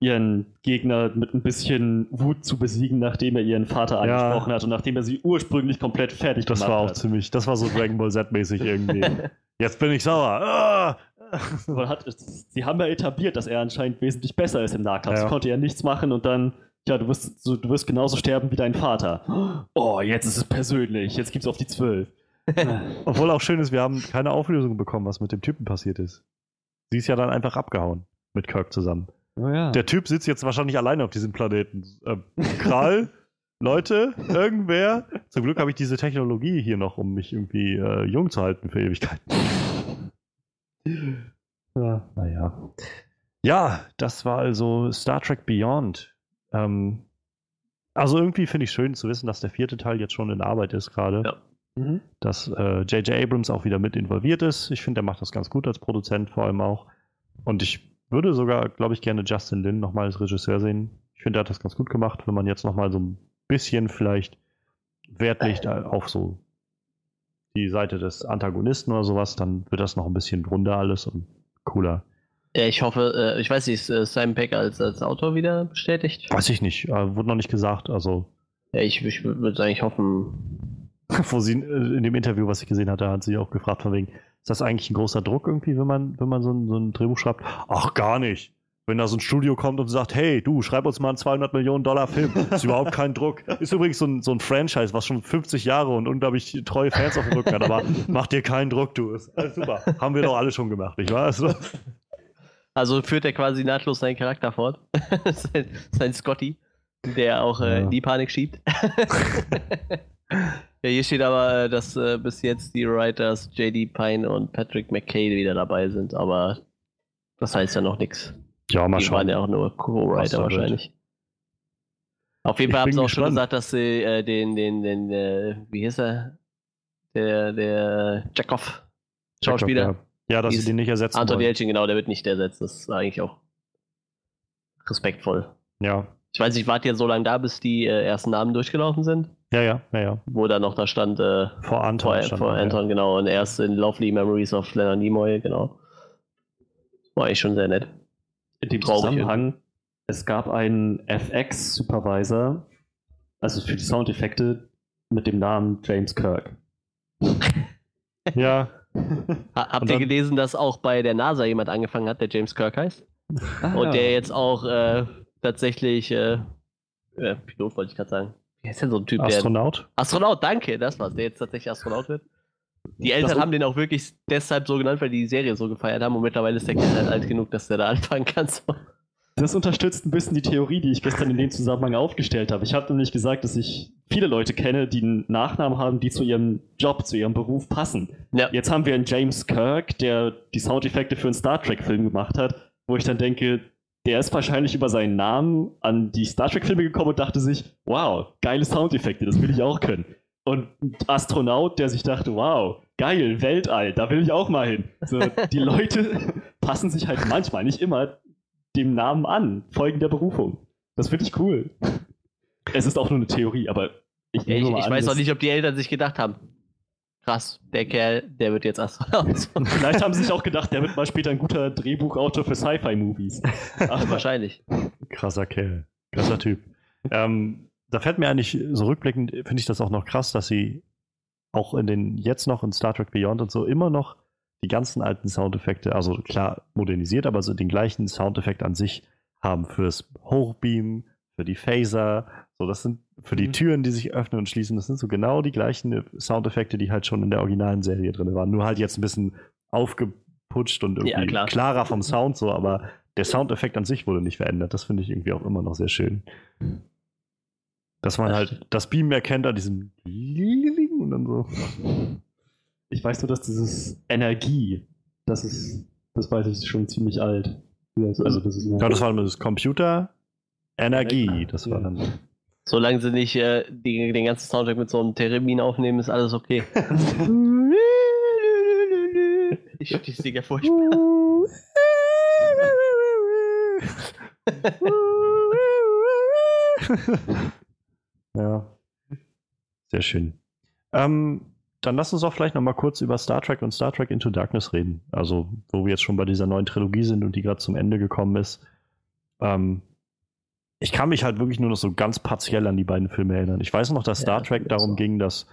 ihren Gegner mit ein bisschen Wut zu besiegen, nachdem er ihren Vater Ja. angesprochen hat und nachdem er sie ursprünglich komplett fertig Das gemacht war auch hat. ziemlich, das war so Dragon Ball Z-mäßig irgendwie. Jetzt bin ich sauer. Ah! Man hat, sie haben ja etabliert, dass er anscheinend wesentlich besser ist im Nahkampf. Ja. Sie konnte ja nichts machen und dann, ja, du wirst, so, du wirst genauso sterben wie dein Vater. Oh, jetzt ist es persönlich. Jetzt gibt's auf die Zwölf. Obwohl auch schön ist, wir haben keine Auflösung bekommen, was mit dem Typen passiert ist. Sie ist ja dann einfach abgehauen mit Kirk zusammen. Oh ja. Der Typ sitzt jetzt wahrscheinlich alleine auf diesem Planeten. Ähm, Kral, Leute, irgendwer. Zum Glück habe ich diese Technologie hier noch, um mich irgendwie äh, jung zu halten für Ewigkeiten. Ja, naja. Ja, das war also Star Trek Beyond. Ähm, also irgendwie finde ich schön zu wissen, dass der vierte Teil jetzt schon in Arbeit ist gerade. Ja. Mhm. Dass äh, J.J. Abrams auch wieder mit involviert ist. Ich finde, er macht das ganz gut als Produzent vor allem auch. Und ich würde sogar, glaube ich, gerne Justin Lin nochmal als Regisseur sehen. Ich finde, er hat das ganz gut gemacht, wenn man jetzt nochmal so ein bisschen vielleicht Wert legt auf so die Seite des Antagonisten oder sowas, dann wird das noch ein bisschen runder alles und cooler. Ja, ich hoffe, äh, ich weiß nicht, ist äh, Simon Peck als, als Autor wieder bestätigt? Weiß ich nicht, äh, wurde noch nicht gesagt. Also, Ja, ich, ich würde eigentlich hoffen. wo sie äh, in dem Interview, was ich gesehen hatte, hat sie auch gefragt, von wegen, ist das eigentlich ein großer Druck irgendwie, wenn man, wenn man so ein, so ein Drehbuch schreibt? Ach, gar nicht. Wenn da so ein Studio kommt und sagt, hey, du, schreib uns mal einen 200 Millionen Dollar Film. Ist überhaupt kein Druck. Ist übrigens so ein, so ein Franchise, was schon 50 Jahre und unglaublich treue Fans auf dem Rücken hat, aber mach dir keinen Druck, du. Ist alles super. Haben wir doch alle schon gemacht, nicht wahr? Also, Also führt er quasi nahtlos seinen Charakter fort. sein, sein Scotty, der auch äh, Ja. die Panik schiebt. ja, hier steht aber, dass äh, bis jetzt die Writers JD Pine und Patrick McKay wieder dabei sind, aber das heißt ja noch nichts. ja, mal Die waren schauen. ja auch nur Co-Writer wird. wahrscheinlich. Auf jeden Fall haben sie auch schon gesagt, dass sie äh, den, den, den, äh, wie hieß er? Der, der Jakob, Schauspieler. Ja, ja dass Die sie den nicht ersetzen Anton. Jelchin, genau, der wird nicht ersetzt. Das ist eigentlich auch respektvoll. Ja, Ich weiß, ich warte jetzt so lange da, bis die äh, ersten Namen durchgelaufen sind, ja, ja, ja, ja. wo dann noch da stand, äh, Vor Anton. vor, stand vor da, ja. Anton, genau, und erst in Lovely Memories of Leonard Nimoy, genau. War eigentlich schon sehr nett. In dem Zusammenhang, es gab einen FX-Supervisor, also für die Soundeffekte, mit dem Namen James Kirk. Ja, Ha habt ihr dann- gelesen, dass auch bei der NASA jemand angefangen hat, der James Kirk heißt? Ah, Und der jetzt auch äh, tatsächlich, äh, äh, Pilot wollte ich gerade sagen. Wie heißt denn so ein Typ, der. Astronaut. Astronaut, danke, das war's, der jetzt tatsächlich Astronaut wird. Die Eltern Das- haben den auch wirklich deshalb so genannt, weil die die Serie so gefeiert haben und mittlerweile ist der Kerl halt alt genug, dass der da anfangen kann. So. Das unterstützt ein bisschen die Theorie, die ich gestern in dem Zusammenhang aufgestellt habe. Ich habe nämlich gesagt, dass ich viele Leute kenne, die einen Nachnamen haben, die zu ihrem Job, zu ihrem Beruf passen. Ja. Jetzt haben wir einen James Kirk, der die Soundeffekte für einen Star Trek-Film gemacht hat, wo ich dann denke, der ist wahrscheinlich über seinen Namen an die Star Trek-Filme gekommen und dachte sich, wow, geile Soundeffekte, das will ich auch können. Und ein Astronaut, der sich dachte, wow, geil, Weltall, da will ich auch mal hin. So, die Leute passen sich halt manchmal, nicht immer, dem Namen an, folgen der Berufung. Das finde ich cool. Es ist auch nur eine Theorie, aber ich, Ja, ich, nehme mal ich an, weiß auch nicht, ob die Eltern sich gedacht haben. Krass, der Kerl, der wird jetzt Astronaut. Vielleicht haben sie sich auch gedacht, der wird mal später ein guter Drehbuchautor für Sci-Fi-Movies. Wahrscheinlich. Krasser Kerl. Krasser Typ. Ähm, da fällt mir eigentlich, so rückblickend, finde ich das auch noch krass, dass sie auch in den, jetzt noch in Star Trek Beyond und so immer noch die ganzen alten Soundeffekte, also klar modernisiert, aber so den gleichen Soundeffekt an sich haben fürs Hochbeam, für die Phaser, so das sind für die Mhm. Türen, die sich öffnen und schließen, das sind so genau die gleichen Soundeffekte, die halt schon in der originalen Serie drin waren. Nur halt jetzt ein bisschen aufgeputscht und irgendwie Ja, klar. klarer vom Sound so, aber der Soundeffekt an sich wurde nicht verändert. Das finde ich irgendwie auch immer noch sehr schön. Dass man halt das Beam erkennt an diesem und dann so. ich weiß nur, dass dieses Energie, das ist, das weiß ich, schon ziemlich alt. Also, also das ist Ja, das war das Computer Energie. Das war ja. dann. Solange sie nicht äh, die, den ganzen Soundtrack mit so einem Theremin aufnehmen, ist alles okay. Ich finde die Sticker furchtbar. ja. Sehr schön. Ähm, dann lass uns auch vielleicht noch mal kurz über Star Trek und Star Trek Into Darkness reden. Also, wo wir jetzt schon bei dieser neuen Trilogie sind und die gerade zum Ende gekommen ist. Ähm, ich kann mich halt wirklich nur noch so ganz partiell an die beiden Filme erinnern. Ich weiß noch, dass Star ja, Trek darum so. ging, dass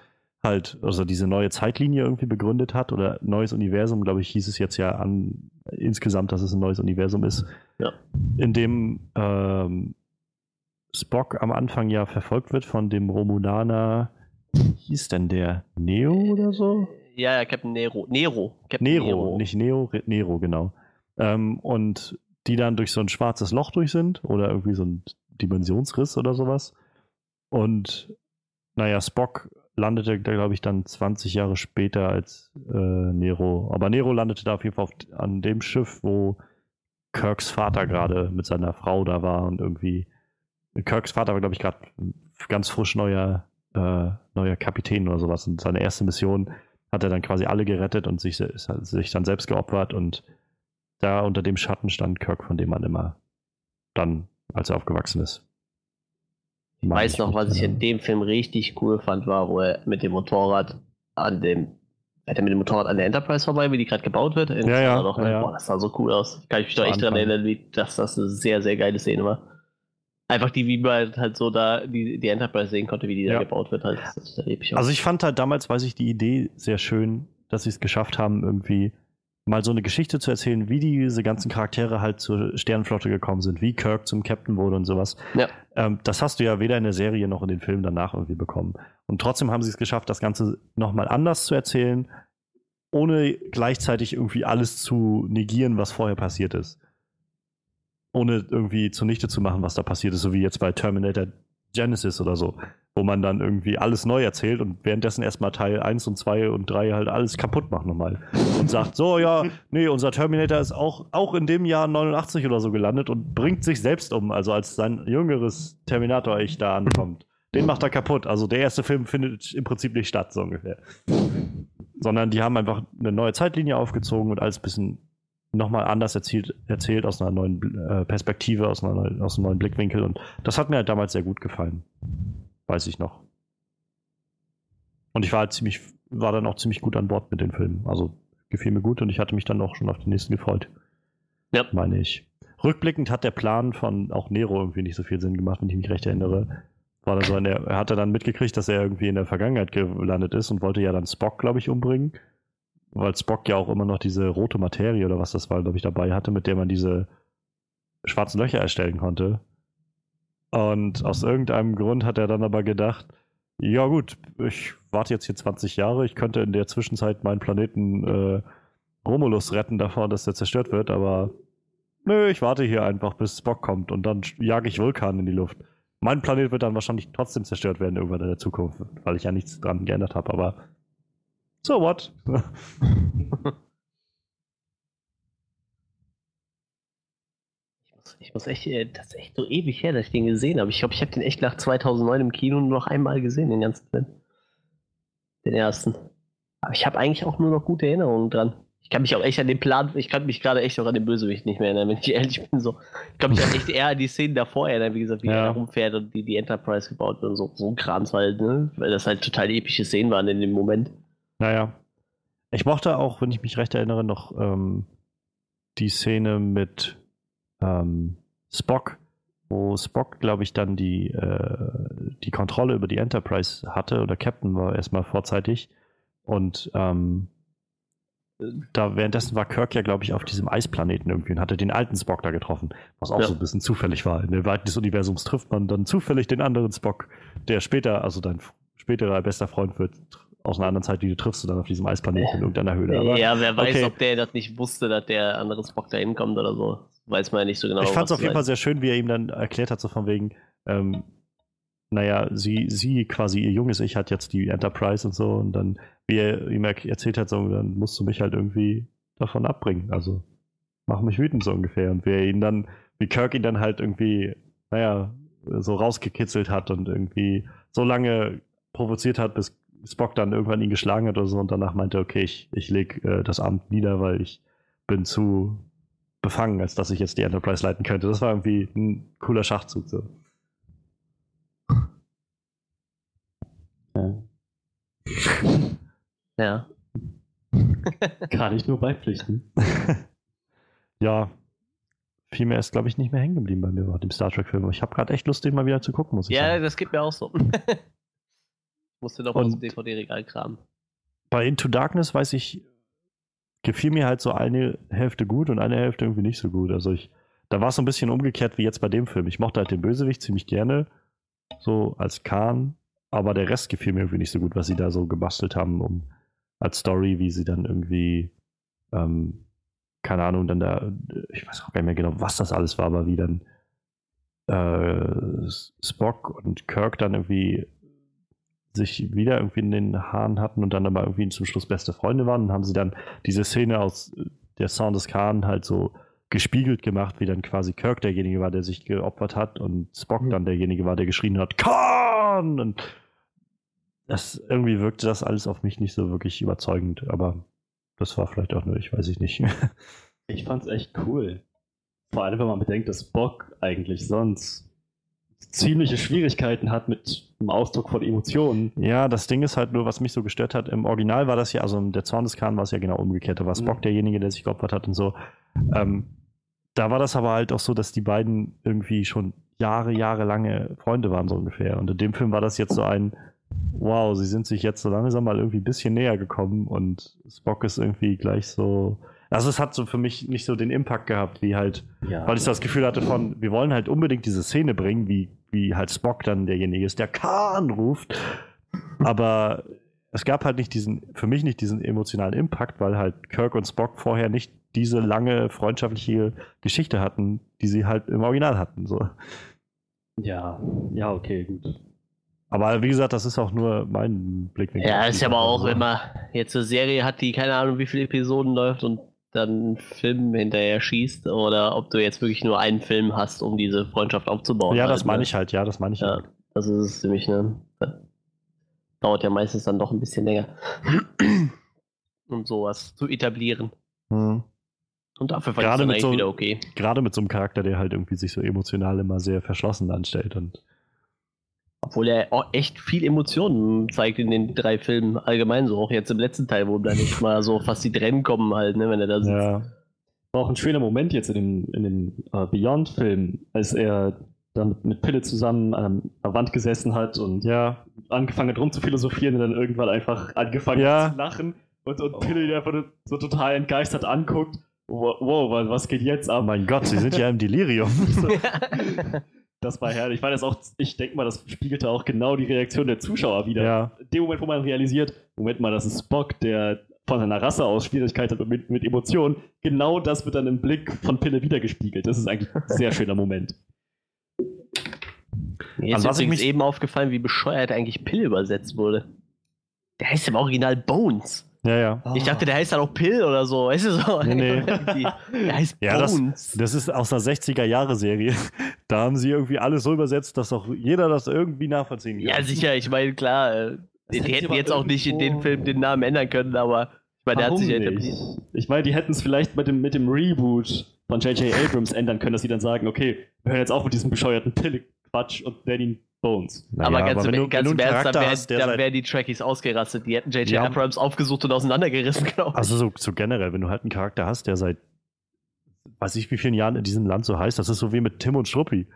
halt, also diese neue Zeitlinie irgendwie begründet hat oder neues Universum, glaube ich, hieß es jetzt ja an insgesamt, dass es ein neues Universum ist, ja. in dem ähm, Spock am Anfang ja verfolgt wird von dem Romulaner, wie hieß denn der? Neo oder so? Ja, ja, Captain Nero. Nero. Captain Nero, Nero. nicht Neo, Nero, genau. Ähm, und die dann durch so ein schwarzes Loch durch sind oder irgendwie so ein Dimensionsriss oder sowas. Und naja, Spock landete, glaube ich, dann 20 Jahre später als äh, Nero. Aber Nero landete da auf jeden Fall auf, an dem Schiff, wo Kirks Vater gerade mit seiner Frau da war und irgendwie. Kirks Vater war, glaube ich, gerade ganz frisch neuer, äh, neuer Kapitän oder sowas. Und seine erste Mission hat er dann quasi alle gerettet und sich, sich dann selbst geopfert. Und da unter dem Schatten stand Kirk, von dem man immer dann, als er aufgewachsen ist. Ich weiß noch, was ich in dem Film richtig cool fand, war, wo er mit dem Motorrad an dem, hat er mit dem Motorrad an der Enterprise vorbei, wie die gerade gebaut wird? ja, ja, noch, ja, Boah, das sah so cool aus. Kann ich mich doch echt daran erinnern, wie, dass das eine sehr, sehr geile Szene war. Einfach die, wie man halt so da die, die Enterprise sehen konnte, wie die ja. da gebaut wird, halt. Also ich fand halt damals, weiß ich, die Idee sehr schön, dass sie es geschafft haben, irgendwie mal so eine Geschichte zu erzählen, wie diese ganzen Charaktere halt zur Sternenflotte gekommen sind, wie Kirk zum Captain wurde und sowas. Ja. Ähm, das hast du ja weder in der Serie noch in den Filmen danach irgendwie bekommen. Und trotzdem haben sie es geschafft, das Ganze nochmal anders zu erzählen, ohne gleichzeitig irgendwie alles zu negieren, was vorher passiert ist. Ohne irgendwie zunichte zu machen, was da passiert ist, so wie jetzt bei Terminator Genesis oder so, wo man dann irgendwie alles neu erzählt und währenddessen erstmal Teil 1 und 2 und 3 halt alles kaputt macht nochmal. Und sagt, so, ja, nee, unser Terminator ist auch, auch in dem Jahr 89 oder so gelandet und bringt sich selbst um, also als sein jüngeres Terminator-Ich da ankommt. Den macht er kaputt. Also der erste Film findet im Prinzip nicht statt, so ungefähr. Sondern die haben einfach eine neue Zeitlinie aufgezogen und alles ein bisschen nochmal anders erzählt, erzählt aus einer neuen äh, Perspektive, aus, einer, aus einem neuen Blickwinkel. Und das hat mir halt damals sehr gut gefallen. Weiß ich noch. Und ich war halt ziemlich, war dann auch ziemlich gut an Bord mit den Filmen. Also gefiel mir gut und ich hatte mich dann auch schon auf den nächsten gefreut. Ja. Meine ich. Rückblickend hat der Plan von auch Nero irgendwie nicht so viel Sinn gemacht, wenn ich mich recht erinnere. War so der, er hatte dann mitgekriegt, dass er irgendwie in der Vergangenheit gelandet ist und wollte ja dann Spock, glaube ich, umbringen weil Spock ja auch immer noch diese rote Materie oder was das war, glaube ich, dabei hatte, mit der man diese schwarzen Löcher erstellen konnte. Und aus irgendeinem Grund hat er dann aber gedacht, ja gut, ich warte jetzt hier 20 Jahre, ich könnte in der Zwischenzeit meinen Planeten äh, Romulus retten davor, dass der zerstört wird, aber nö, ich warte hier einfach, bis Spock kommt und dann jage ich Vulkan in die Luft. Mein Planet wird dann wahrscheinlich trotzdem zerstört werden irgendwann in der Zukunft, weil ich ja nichts dran geändert habe, aber so what? ich muss echt, äh, das ist echt so ewig her, dass ich den gesehen habe. Ich glaube, ich habe den echt nach 2009 im Kino nur noch einmal gesehen, den ganzen Film. Den ersten. Aber ich habe eigentlich auch nur noch gute Erinnerungen dran. Ich kann mich auch echt an den Plan, ich kann mich gerade echt auch an den Bösewicht nicht mehr erinnern, wenn ich ehrlich bin. So. Ich glaube, ich kann echt eher an die Szenen davor erinnern, wie gesagt, wie ja. er rumfährt und die, die Enterprise gebaut wird und so, so ein Krams halt, ne? Weil das halt total epische Szenen waren in dem Moment. Naja. Ich mochte auch, wenn ich mich recht erinnere, noch ähm, die Szene mit ähm, Spock, wo Spock, glaube ich, dann die, äh, die Kontrolle über die Enterprise hatte oder Captain war erstmal vorzeitig. Und ähm, da währenddessen war Kirk ja, glaube ich, auf diesem Eisplaneten irgendwie und hatte den alten Spock da getroffen, was auch ja. so ein bisschen zufällig war. In der Weite des Universums trifft man dann zufällig den anderen Spock, der später, also dein späterer bester Freund wird, aus einer anderen Zeit, die du triffst, du dann auf diesem Eisplaneten in irgendeiner Höhle. Aber, ja, wer weiß, okay. ob der das nicht wusste, dass der andere Spock da hinkommt oder so. Weiß man ja nicht so genau. Ich fand es auf jeden Fall sehr schön, wie er ihm dann erklärt hat, so von wegen, ähm, naja, sie, sie quasi, ihr junges Ich hat jetzt die Enterprise und so und dann, wie er ihm erzählt hat, so, dann musst du mich halt irgendwie davon abbringen. Also, mach mich wütend so ungefähr. Und wie er ihn dann, wie Kirk ihn dann halt irgendwie, naja, so rausgekitzelt hat und irgendwie so lange provoziert hat, bis Spock dann irgendwann ihn geschlagen hat oder so und danach meinte, okay, ich, ich lege äh, das Amt nieder, weil ich bin zu befangen, als dass ich jetzt die Enterprise leiten könnte. Das war irgendwie ein cooler Schachzug. So. Ja. Ja. Kann ich nur beipflichten. ja, viel mehr ist, glaube ich, nicht mehr hängen geblieben bei mir bei dem Star Trek-Film. Ich habe gerade echt Lust, den mal wieder zu gucken, muss ich ja, sagen. Ja, das geht mir auch so. Musste noch aus dem DVD-Regal kramen. Bei Into Darkness weiß ich, gefiel mir halt so eine Hälfte gut und eine Hälfte irgendwie nicht so gut. Also ich, da war es so ein bisschen umgekehrt wie jetzt bei dem Film. Ich mochte halt den Bösewicht ziemlich gerne, so als Khan, aber der Rest gefiel mir irgendwie nicht so gut, was sie da so gebastelt haben, um als Story, wie sie dann irgendwie, ähm, keine Ahnung, dann da, ich weiß auch gar nicht mehr genau, was das alles war, aber wie dann äh, Spock und Kirk dann irgendwie sich wieder irgendwie in den Haaren hatten und dann aber irgendwie zum Schluss beste Freunde waren. Und haben sie dann diese Szene aus der Sound des Khan halt so gespiegelt gemacht, wie dann quasi Kirk derjenige war, der sich geopfert hat und Spock mhm. dann derjenige war, der geschrien hat, Khan! Und das irgendwie wirkte das alles auf mich nicht so wirklich überzeugend, aber das war vielleicht auch nur, ich weiß ich nicht. ich fand's echt cool. Vor allem, wenn man bedenkt, dass Spock eigentlich sonst ziemliche Schwierigkeiten hat mit dem Ausdruck von Emotionen. Ja, das Ding ist halt nur, was mich so gestört hat. Im Original war das ja, also der Zorn des Khan war es ja genau umgekehrt. Da war Spock mhm. derjenige, der sich geopfert hat und so. Ähm, da war das aber halt auch so, dass die beiden irgendwie schon Jahre, Jahre lange Freunde waren, so ungefähr. Und in dem Film war das jetzt so ein, wow, sie sind sich jetzt so langsam mal irgendwie ein bisschen näher gekommen und Spock ist irgendwie gleich so. Also es hat so für mich nicht so den Impact gehabt, wie halt, ja. weil ich so das Gefühl hatte von, wir wollen halt unbedingt diese Szene bringen, wie, wie halt Spock dann derjenige ist, der Khan ruft. Aber es gab halt nicht diesen, für mich nicht diesen emotionalen Impact, weil halt Kirk und Spock vorher nicht diese lange freundschaftliche Geschichte hatten, die sie halt im Original hatten. So. Ja, ja, okay, gut. Aber wie gesagt, das ist auch nur mein Blickwinkel. Ja, ist ja aber auch immer, jetzt eine Serie hat, die keine Ahnung, wie viele Episoden läuft und dann einen Film hinterher schießt oder ob du jetzt wirklich nur einen Film hast, um diese Freundschaft aufzubauen. Ja, halt, das meine ne? ich halt, ja, das meine ich ja, halt. Das ist es nämlich, ne? Dauert ja meistens dann doch ein bisschen länger. um sowas zu etablieren. Hm. Und dafür fand gerade ich es so, wieder okay. Gerade mit so einem Charakter, der halt irgendwie sich so emotional immer sehr verschlossen anstellt und obwohl er auch echt viel Emotionen zeigt in den drei Filmen allgemein, so auch jetzt im letzten Teil, wo dann nicht mal so fast die Tränen kommen halt, ne, wenn er da sitzt. Ja. War auch ein schöner Moment jetzt in dem, in dem uh, Beyond-Film, als er dann mit Pille zusammen an der Wand gesessen hat und ja. angefangen hat rum zu philosophieren und dann irgendwann einfach angefangen ja. hat zu lachen und, und Pille ihn einfach so total entgeistert anguckt. Wow, wow, was geht jetzt ab? Oh mein Gott, sie sind ja im Delirium. Das war herrlich. Ich das auch, ich denke mal, das spiegelte auch genau die Reaktion der Zuschauer wieder. Ja. In dem Moment, wo man realisiert, Moment mal, das ist Spock, der von seiner Rasse aus Schwierigkeiten hat mit, mit Emotionen. Genau das wird dann im Blick von Pille wiedergespiegelt. Das ist eigentlich ein sehr schöner Moment. Mir ist übrigens eben aufgefallen, wie bescheuert eigentlich Pille übersetzt wurde. Der heißt im Original Bones. Ja, ja. Ich dachte, der heißt dann auch Pill oder so. Weißt du so? Nee, nee. der heißt ja, Bones. Das, das ist aus einer 60er-Jahre-Serie. Da haben sie irgendwie alles so übersetzt, dass auch jeder das irgendwie nachvollziehen kann. Ja, sicher. Ich meine, klar, äh, die hätten jetzt auch nicht in den Film den Namen ändern können, aber ich meine, der hat sich ja etabliert. Ich meine, die hätten es vielleicht mit dem, mit dem Reboot von J.J. Abrams ändern können, dass sie dann sagen, okay, wir hören jetzt auf mit diesem bescheuerten Pille-Quatsch und nennen ihn Bones. Naja, aber ganz, aber wenn du, ganz wenn du im Ernst, dann wären wär die Trekkies ausgerastet. Die hätten J.J. Abrams aufgesucht und auseinandergerissen, glaube ich. Also so, so, generell, wenn du halt einen Charakter hast, der seit weiß ich wie vielen Jahren in diesem Land so heißt, das ist so wie mit Tim und Struppi.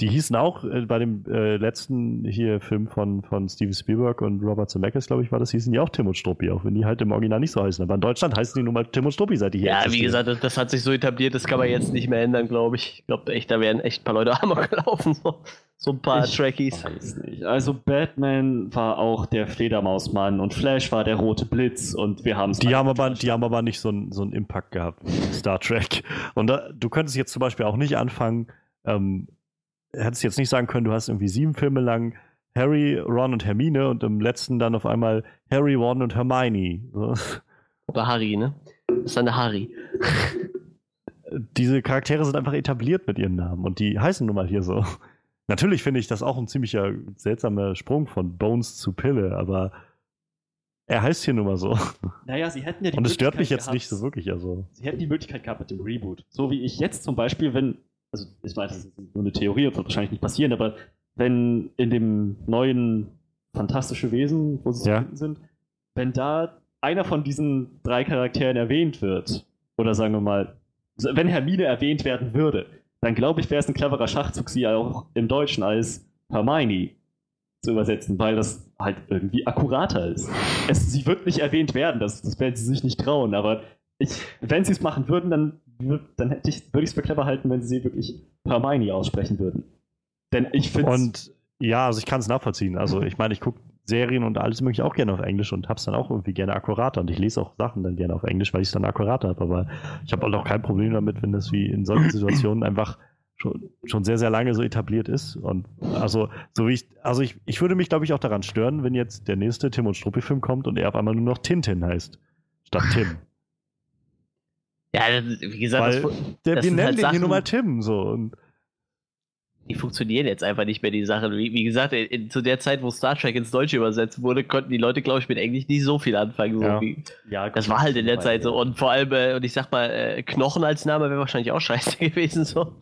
Die hießen auch äh, bei dem äh, letzten hier Film von, von Steven Spielberg und Robert Zemeckis, glaube ich, war das, hießen die auch Tim und Struppi, auch wenn die halt im Original nicht so heißen. Aber in Deutschland heißen die nun mal Tim und Struppi, seit die hier Ja, existieren. wie gesagt, das, das, hat sich so etabliert, das kann man jetzt nicht mehr ändern, glaube ich. Ich glaube echt, da wären echt ein paar Leute amok gelaufen, so, so ein paar ich Trekkies. Weiß nicht. Also Batman war auch der Fledermausmann und Flash war der rote Blitz und wir haben es. Die, haben aber, die haben aber nicht so einen so Impact gehabt, Star Trek. Und da, du könntest jetzt zum Beispiel auch nicht anfangen, ähm, hättest jetzt nicht sagen können, du hast irgendwie sieben Filme lang Harry, Ron und Hermine und im letzten dann auf einmal Harry, Ron und Hermione. So. Oder Harry, ne? Das ist dann der Harry. Diese Charaktere sind einfach etabliert mit ihren Namen und die heißen nun mal hier so. Natürlich finde ich das auch ein ziemlicher seltsamer Sprung von Bones zu Pille, aber er heißt hier nun mal so. Naja, sie hätten ja die Und es stört mich jetzt gehabt, nicht so wirklich. Also. Sie hätten die Möglichkeit gehabt mit dem Reboot. So wie ich jetzt zum Beispiel, wenn also ich weiß, das ist nur eine Theorie und wird wahrscheinlich nicht passieren, aber wenn in dem neuen Fantastische Wesen, wo sie ja. zu finden sind, wenn da einer von diesen drei Charakteren erwähnt wird, oder sagen wir mal, wenn Hermine erwähnt werden würde, dann glaube ich, wäre es ein cleverer Schachzug, sie auch im Deutschen als Hermione zu übersetzen, weil das halt irgendwie akkurater ist. Es, sie wird nicht erwähnt werden, das, das werden sie sich nicht trauen, aber ich, wenn sie es machen würden, dann, dann hätte ich, würde ich es für clever halten, wenn sie wirklich Hermione aussprechen würden. Denn ich finde Und ja, also ich kann es nachvollziehen. Also ich meine, ich gucke Serien und alles mögliche auch gerne auf Englisch und hab's dann auch irgendwie gerne akkurater. Und ich lese auch Sachen dann gerne auf Englisch, weil ich es dann akkurater habe. Aber ich habe auch kein Problem damit, wenn das wie in solchen Situationen einfach schon, schon sehr, sehr lange so etabliert ist. Und also, so wie ich, also ich, ich würde mich, glaube ich, auch daran stören, wenn jetzt der nächste Tim und Struppi-Film kommt und er auf einmal nur noch Tintin heißt. Statt Tim. Ja, wie gesagt, Weil das, der, das wir sind nennen halt den Sachen- hier nur mal Tim. So. Und die funktionieren jetzt einfach nicht mehr, die Sachen. Wie, wie gesagt, in, in, zu der Zeit, wo Star Trek ins Deutsche übersetzt wurde, konnten die Leute, glaube ich, mit Englisch nicht so viel anfangen. So Ja. wie, ja, das war halt in der Zeit so. Und vor allem, äh, und ich sag mal, äh, Knochen als Name wäre wahrscheinlich auch scheiße gewesen. So.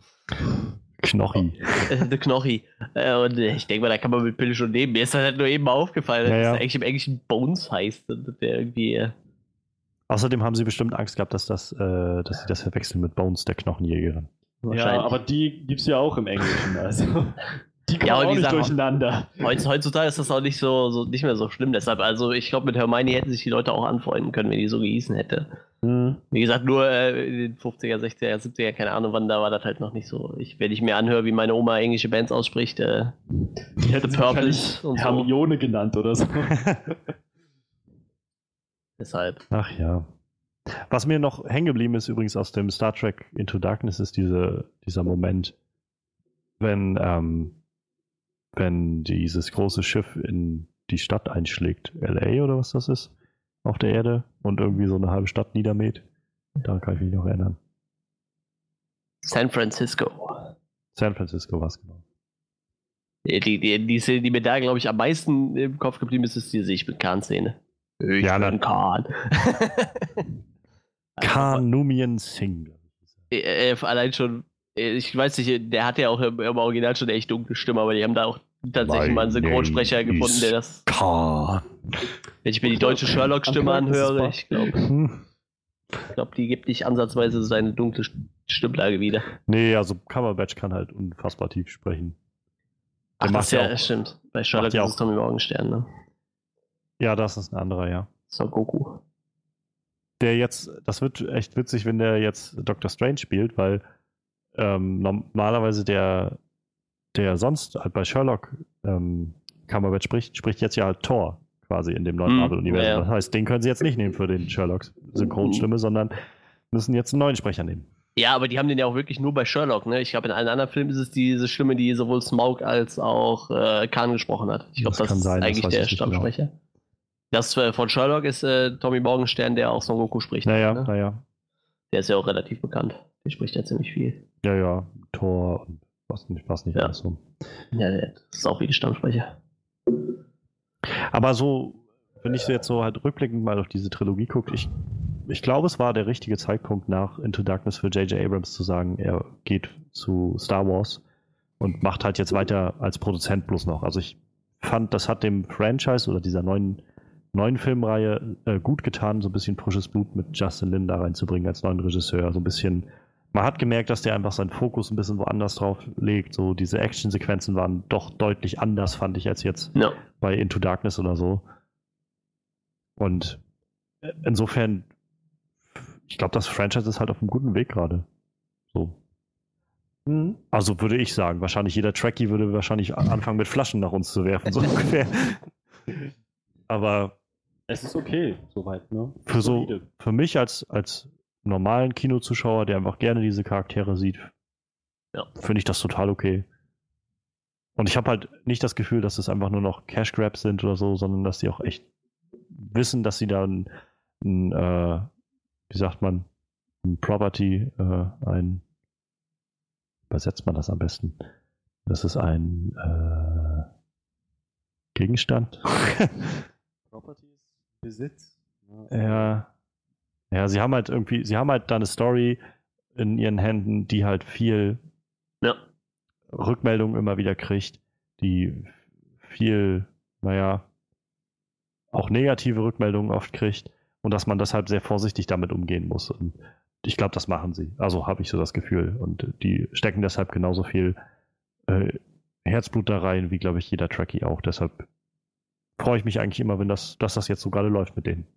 Knochi. Äh, The Knochi. Äh, und äh, ich denke mal, da kann man mit Pille schon leben. Mir ist das halt nur eben mal aufgefallen, Ja, dass ja. es eigentlich im Englischen Bones heißt. Und der irgendwie. Außerdem haben sie bestimmt Angst gehabt, dass, das, äh, dass sie das verwechseln mit Bones, der Knochenjägerin. Ja, wahrscheinlich. aber die gibt es ja auch im Englischen. Also. Die kommen Ja, auch die nicht Sache- durcheinander. Heutz- Heutzutage ist das auch nicht so, so nicht mehr so schlimm. Deshalb, also ich glaube, mit Hermione hätten sich die Leute auch anfreunden können, wenn die so gehießen hätte. Hm. Wie gesagt, nur äh, in den 50er, 60er, 70er, keine Ahnung wann, da war das halt noch nicht so. Ich, wenn ich mir anhöre, wie meine Oma englische Bands ausspricht, äh, Die Purples wahrscheinlich und so. Hermione genannt oder so. deshalb. Ach ja. Was mir noch hängen geblieben ist übrigens aus dem Star Trek Into Darkness ist diese, dieser Moment, wenn, ähm, wenn dieses große Schiff in die Stadt einschlägt, LA oder was das ist, auf der Erde und irgendwie so eine halbe Stadt niedermäht. Da kann ich mich noch erinnern. San Francisco. San Francisco war es genau. Die, die, die, Szene, die mir da, glaube ich, am meisten im Kopf geblieben ist, ist diese Ich bin Khan-Szene. Ich Ja, bin Khan. Khan Numian Singh. Äh, äh, allein schon, äh, ich weiß nicht, der hat ja auch im, im Original schon eine echt dunkle Stimme, aber die haben da auch tatsächlich My mal einen Synchronsprecher gefunden, der das. Khan. Wenn ich mir die deutsche Sherlock-Stimme anhöre, ich glaube, ich glaub, die gibt nicht ansatzweise seine dunkle St- Stimmlage wieder. Nee, also Cumberbatch kann halt unfassbar tief sprechen. Ach, Der das macht ist ja, auch- stimmt. Bei Sherlock ja ist es Tommy Morgenstern, ne? Ja, das ist ein anderer, ja. Son Goku. der jetzt, das wird echt witzig, wenn der jetzt Doctor Strange spielt, weil ähm, normalerweise der, der sonst halt bei Sherlock ähm, Cumberbatch spricht, spricht jetzt ja halt Thor quasi in dem neuen Hm, Marvel-Universum. ja, ja. Das heißt, den können sie jetzt nicht nehmen für den Sherlocks Synchronstimme, sondern müssen jetzt einen neuen Sprecher nehmen. Ja, aber die haben den ja auch wirklich nur bei Sherlock, ne? Ich glaube, in allen anderen Filmen ist es diese Stimme, die sowohl Smaug als auch äh, Khan gesprochen hat. Ich glaube, Das das, kann ist sein, das eigentlich weiß der ich nicht genau. Das äh, von Sherlock ist äh, Tommy Morgenstern, der auch Son Goku spricht. Naja, ne? naja. Der ist ja auch relativ bekannt. Der spricht ja ziemlich viel. Ja, ja. Thor und was nicht, was nicht Ja. alles so. Ja, der ist auch wie die Stammsprecher. Aber so, wenn ich jetzt so halt rückblickend mal auf diese Trilogie gucke, ich, ich glaube, es war der richtige Zeitpunkt nach Into Darkness für J.J. Abrams zu sagen, er geht zu Star Wars und macht halt jetzt weiter als Produzent bloß noch. Also ich fand, das hat dem Franchise oder dieser neuen, neuen Filmreihe äh, gut getan, so ein bisschen frisches Blut mit Justin Lin da reinzubringen als neuen Regisseur. So ein bisschen, man hat gemerkt, dass der einfach seinen Fokus ein bisschen woanders drauf legt. So diese Actionsequenzen waren doch deutlich anders, fand ich, als jetzt Ja. bei Into Darkness oder so. Und insofern, ich glaube, das Franchise ist halt auf einem guten Weg gerade. So. Also würde ich sagen, wahrscheinlich jeder Trekkie würde wahrscheinlich anfangen mit Flaschen nach uns zu werfen, so ungefähr. Aber Es ist okay, soweit, ne? für so, für mich als, als normalen Kinozuschauer, der einfach gerne diese Charaktere sieht, Ja. finde ich das total okay. Und ich habe halt nicht das Gefühl, dass es einfach nur noch Cash Grabs sind oder so, sondern dass die auch echt wissen, dass sie da ein, ein äh, wie sagt man, ein Property, äh, ein, übersetzt man das am besten? Das ist ein äh, Gegenstand. Property Besitz. Ja. Ja, sie haben halt irgendwie, sie haben halt da eine Story in ihren Händen, die halt viel Ja. Rückmeldungen immer wieder kriegt, die viel, naja, auch negative Rückmeldungen oft kriegt und dass man deshalb sehr vorsichtig damit umgehen muss. Und ich glaube, das machen sie. Also habe ich so das Gefühl. Und die stecken deshalb genauso viel äh, Herzblut da rein, wie, glaube ich, jeder Trekkie auch. Deshalb freue ich mich eigentlich immer, wenn das, dass das jetzt so gerade läuft mit denen.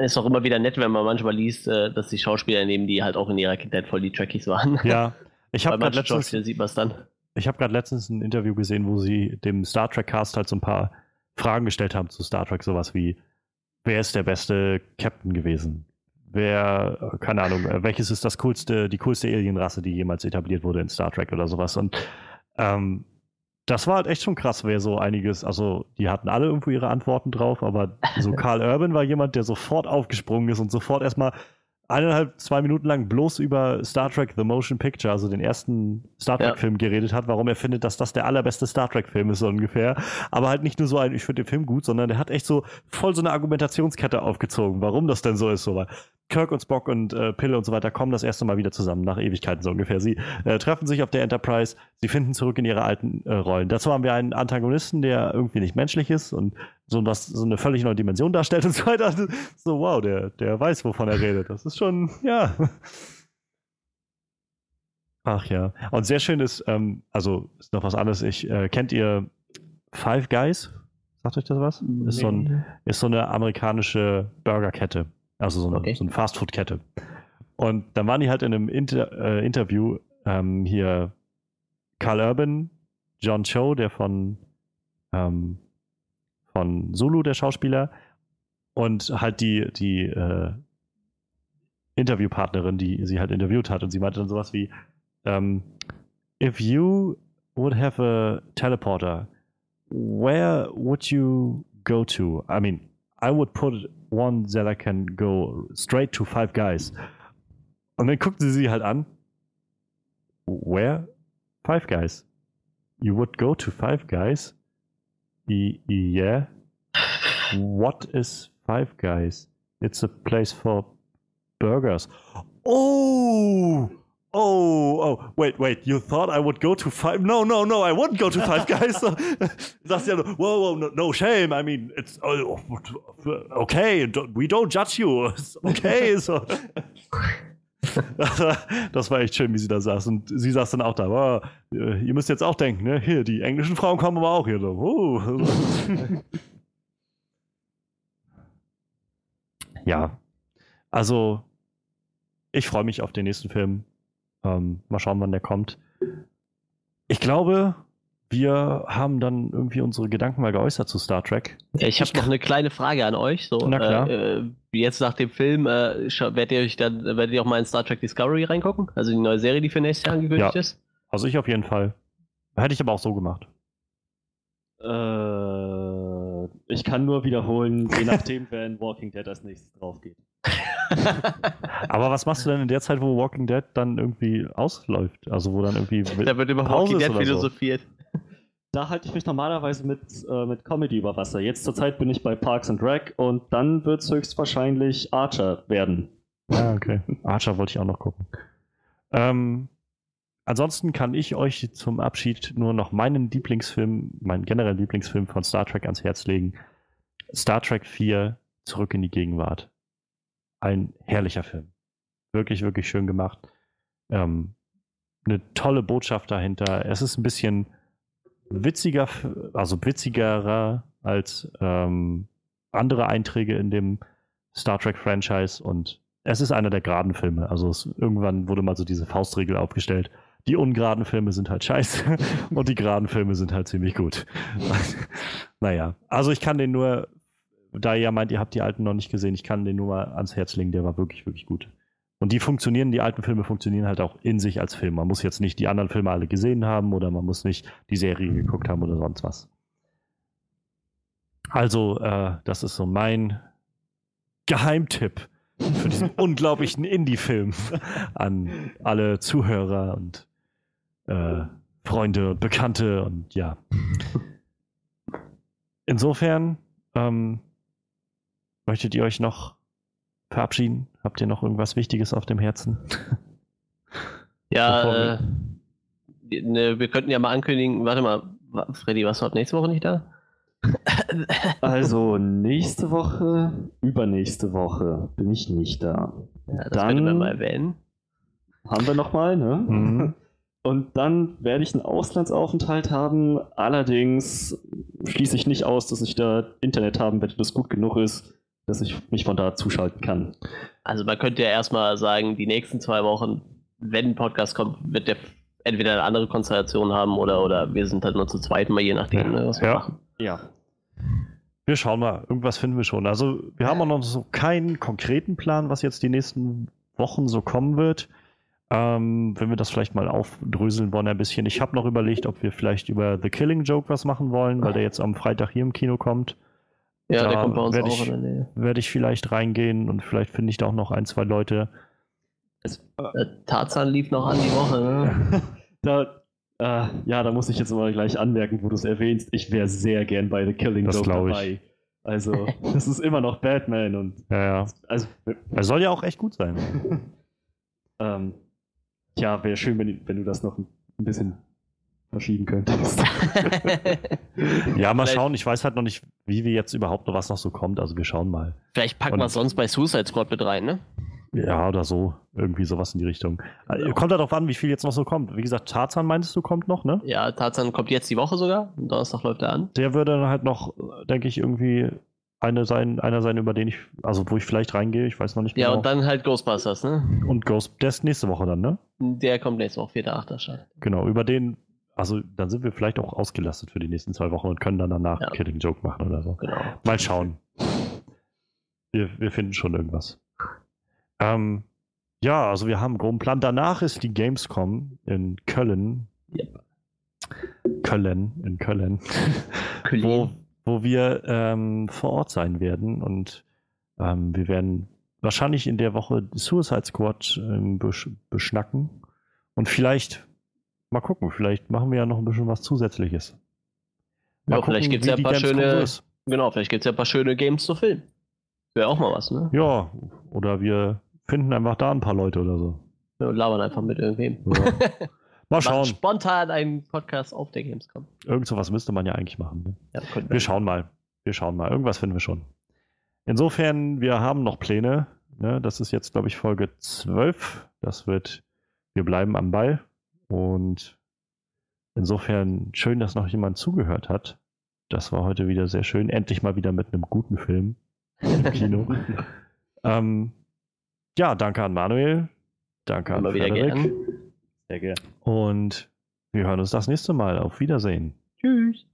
Ist auch immer wieder nett, wenn man manchmal liest, äh, dass die Schauspieler nehmen, die halt auch in ihrer Kindheit voll die Trekkies waren. Ja, ich habe gerade letztens, sieht dann. Ich habe gerade letztens ein Interview gesehen, wo sie dem Star Trek Cast halt so ein paar Fragen gestellt haben zu Star Trek, sowas wie wer ist der beste Captain gewesen? Wer, keine Ahnung, welches ist das coolste, die coolste Alienrasse, die jemals etabliert wurde in Star Trek oder sowas? Und ähm, das war halt echt schon krass, wer so einiges, also die hatten alle irgendwo ihre Antworten drauf, aber so Carl Urban war jemand, der sofort aufgesprungen ist und sofort erstmal eineinhalb, zwei Minuten lang bloß über Star Trek The Motion Picture, also den ersten Star Trek-Film, ja. geredet hat, warum er findet, dass das der allerbeste Star Trek-Film ist, so ungefähr. Aber halt nicht nur so ein, ich finde den Film gut, sondern der hat echt so voll so eine Argumentationskette aufgezogen, warum das denn so ist. So. Weil Kirk und Spock und äh, Pille und so weiter kommen das erste Mal wieder zusammen, nach Ewigkeiten so ungefähr. Sie äh, treffen sich auf der Enterprise, sie finden zurück in ihre alten äh, Rollen. Dazu haben wir einen Antagonisten, der irgendwie nicht menschlich ist und so, was, so eine völlig neue Dimension darstellt und so weiter. So, wow, der, der weiß, wovon er redet. Das ist schon, ja. Ach ja. Und sehr schön ist, ähm, also ist noch was anderes. Ich, äh, kennt ihr Five Guys? Sagt euch das was? Nee. Ist, so ein, ist so eine amerikanische Burgerkette. Also so eine, okay. so eine Fastfood-Kette. Und dann waren die halt in einem Inter äh, Interview ähm, hier Carl Urban, John Cho, der von ähm, von Zulu, der Schauspieler, und halt die, die äh, Interviewpartnerin, die sie halt interviewt hat. Und sie meinte dann sowas wie, um, ähm, if you would have a teleporter, where would you go to? I mean, I would put one that I can go straight to Five Guys. Und dann guckte sie sie halt an. Where? Five Guys. You would go to Five Guys? Yeah. What is Five Guys? It's a place for burgers. Oh! Oh, oh, wait, wait, you thought I would go to five? No, no, no, I wouldn't go to Five Guys. Sagst ja, whoa, whoa, no, no shame. I mean, it's oh, oh okay, we don't judge you. It's okay. So. das war echt schön, wie sie da saß. Und sie saß dann auch da. Oh, ihr müsst jetzt auch denken, ne? Hier, die englischen Frauen kommen aber auch hier so. Oh. ja, also ich freue mich auf den nächsten Film. Ähm, mal schauen, wann der kommt. Ich glaube, wir haben dann irgendwie unsere Gedanken mal geäußert zu Star Trek. Ich habe noch eine kleine Frage an euch. So, Na klar. Äh, jetzt nach dem Film, äh, werdet ihr euch dann, werdet ihr auch mal in Star Trek Discovery reingucken? Also die neue Serie, die für nächstes Jahr angekündigt ja. ist? Also ich auf jeden Fall. Hätte ich aber auch so gemacht. Äh, ich kann nur wiederholen, je nachdem, wer in Walking Dead als nächstes drauf geht. Aber was machst du denn in der Zeit, wo Walking Dead dann irgendwie ausläuft? Also wo dann irgendwie. Da wird über Pause Walking Dead philosophiert. So. Da halte ich mich normalerweise mit, äh, mit Comedy über Wasser. Jetzt zurzeit bin ich bei Parks and Rec und dann wird es höchstwahrscheinlich Archer werden. Ah, okay. Archer wollte ich auch noch gucken. Ähm, ansonsten kann ich euch zum Abschied nur noch meinen Lieblingsfilm, meinen generellen Lieblingsfilm von Star Trek ans Herz legen. Star Trek 4 Zurück in die Gegenwart ein herrlicher Film. Wirklich, wirklich schön gemacht. Ähm, eine tolle Botschaft dahinter. Es ist ein bisschen witziger, also witzigerer als ähm, andere Einträge in dem Star Trek Franchise und es ist einer der geraden Filme. Also es, irgendwann wurde mal so diese Faustregel aufgestellt. Die ungeraden Filme sind halt scheiße und die geraden Filme sind halt ziemlich gut. naja, also ich kann den nur da ihr ja meint, ihr habt die alten noch nicht gesehen, ich kann den nur mal ans Herz legen, der war wirklich, wirklich gut. Und die funktionieren, die alten Filme funktionieren halt auch in sich als Film. Man muss jetzt nicht die anderen Filme alle gesehen haben oder man muss nicht die Serie geguckt haben oder sonst was. Also, äh, das ist so mein Geheimtipp für diesen unglaublichen Indie-Film an alle Zuhörer und äh, Freunde und Bekannte und ja. Insofern, ähm, Möchtet ihr euch noch verabschieden? Habt ihr noch irgendwas Wichtiges auf dem Herzen? Ja, äh, ne, wir könnten ja mal ankündigen, warte mal, Freddy, warst du heute nächste Woche nicht da? Also nächste Woche, übernächste Woche bin ich nicht da. Ja, das Dann- könnte man mal erwähnen. Haben wir nochmal, ne? Mhm. Und dann werde ich einen Auslandsaufenthalt haben. Allerdings schließe ich nicht aus, dass ich da Internet haben werde, das gut genug ist, dass ich mich von da zuschalten kann. Also man könnte ja erstmal sagen, die nächsten zwei Wochen, wenn ein Podcast kommt, wird der entweder eine andere Konstellation haben oder, oder wir sind halt nur zu zweit mal, je nachdem, ne, was wir Ja. machen. Ja. Wir schauen mal, irgendwas finden wir schon. Also, wir haben auch noch so keinen konkreten Plan, was jetzt die nächsten Wochen so kommen wird. Ähm, wenn wir das vielleicht mal aufdröseln wollen, ein bisschen. Ich habe noch überlegt, ob wir vielleicht über The Killing Joke was machen wollen, weil der jetzt am Freitag hier im Kino kommt. Ja, Da der kommt bei uns auch ich- in der Nähe. Werde ich vielleicht reingehen und vielleicht finde ich da auch noch ein, zwei Leute. Äh, Tarzan lief noch an die Woche, ne? Da, äh, ja, da muss ich jetzt mal gleich anmerken, wo du es erwähnst. Ich wäre sehr gern bei The Killing Das Joke glaub ich. dabei. Also, das ist immer noch Batman und Ja, ja. also Er soll ja auch echt gut sein. ähm, ja, wäre schön, wenn, wenn du das noch ein bisschen verschieben könntest. Ja, mal Vielleicht- schauen. Ich weiß halt noch nicht, wie wir jetzt überhaupt noch was noch so kommt. Also wir schauen mal. Vielleicht packen wir es sonst bei Suicide Squad mit rein, ne? Ja, oder so. Irgendwie sowas in die Richtung. Also, Kommt darauf an, wie viel jetzt noch so kommt. Wie gesagt, Tarzan meintest du, kommt noch, ne? Ja, Tarzan kommt jetzt die Woche sogar. Am Donnerstag läuft er an. Der würde dann halt noch, denke ich, irgendwie eine sein, einer sein, über den ich, also wo ich vielleicht reingehe, ich weiß noch nicht Ja, genau. und dann halt Ghostbusters, ne? und Ghost, der ist nächste Woche dann, ne? Der kommt nächste Woche, 4.8. Start. Genau, über den, also dann sind wir vielleicht auch ausgelastet für die nächsten zwei Wochen und können dann danach Ja. Killing Joke machen oder so. Genau. Mal schauen. Wir, wir finden schon irgendwas. Ähm, ja, also wir haben einen groben Plan. Danach ist die Gamescom in Köln. Yep. Köln, in Köln. wo, wo wir ähm, vor Ort sein werden und ähm, wir werden wahrscheinlich in der Woche Suicide Squad ähm, besch beschnacken und vielleicht mal gucken, vielleicht machen wir ja noch ein bisschen was Zusätzliches. Ja, vielleicht gibt's wie ja ein paar schöne-. Genau, vielleicht gibt es ja ein paar schöne Games zu filmen. Wäre auch mal was, ne? Ja, oder wir finden einfach da ein paar Leute oder so. Ja, Und labern einfach mit irgendwem. Ja. Mal schauen. spontan einen Podcast auf der Gamescom. Irgend sowas müsste man ja eigentlich machen. Ne? Ja, könnten Wir schauen mal. Wir schauen mal. Irgendwas finden wir schon. Insofern, wir haben noch Pläne. Ne? Das ist jetzt, glaube ich, Folge 12. Das wird, wir bleiben am Ball. Und insofern schön, dass noch jemand zugehört hat. Das war heute wieder sehr schön. Endlich mal wieder mit einem guten Film im Kino. ähm, ja, danke an Manuel. Danke an Immer wieder Frederik. gern. Sehr gerne. Und wir hören uns das nächste Mal. Auf Wiedersehen. Tschüss.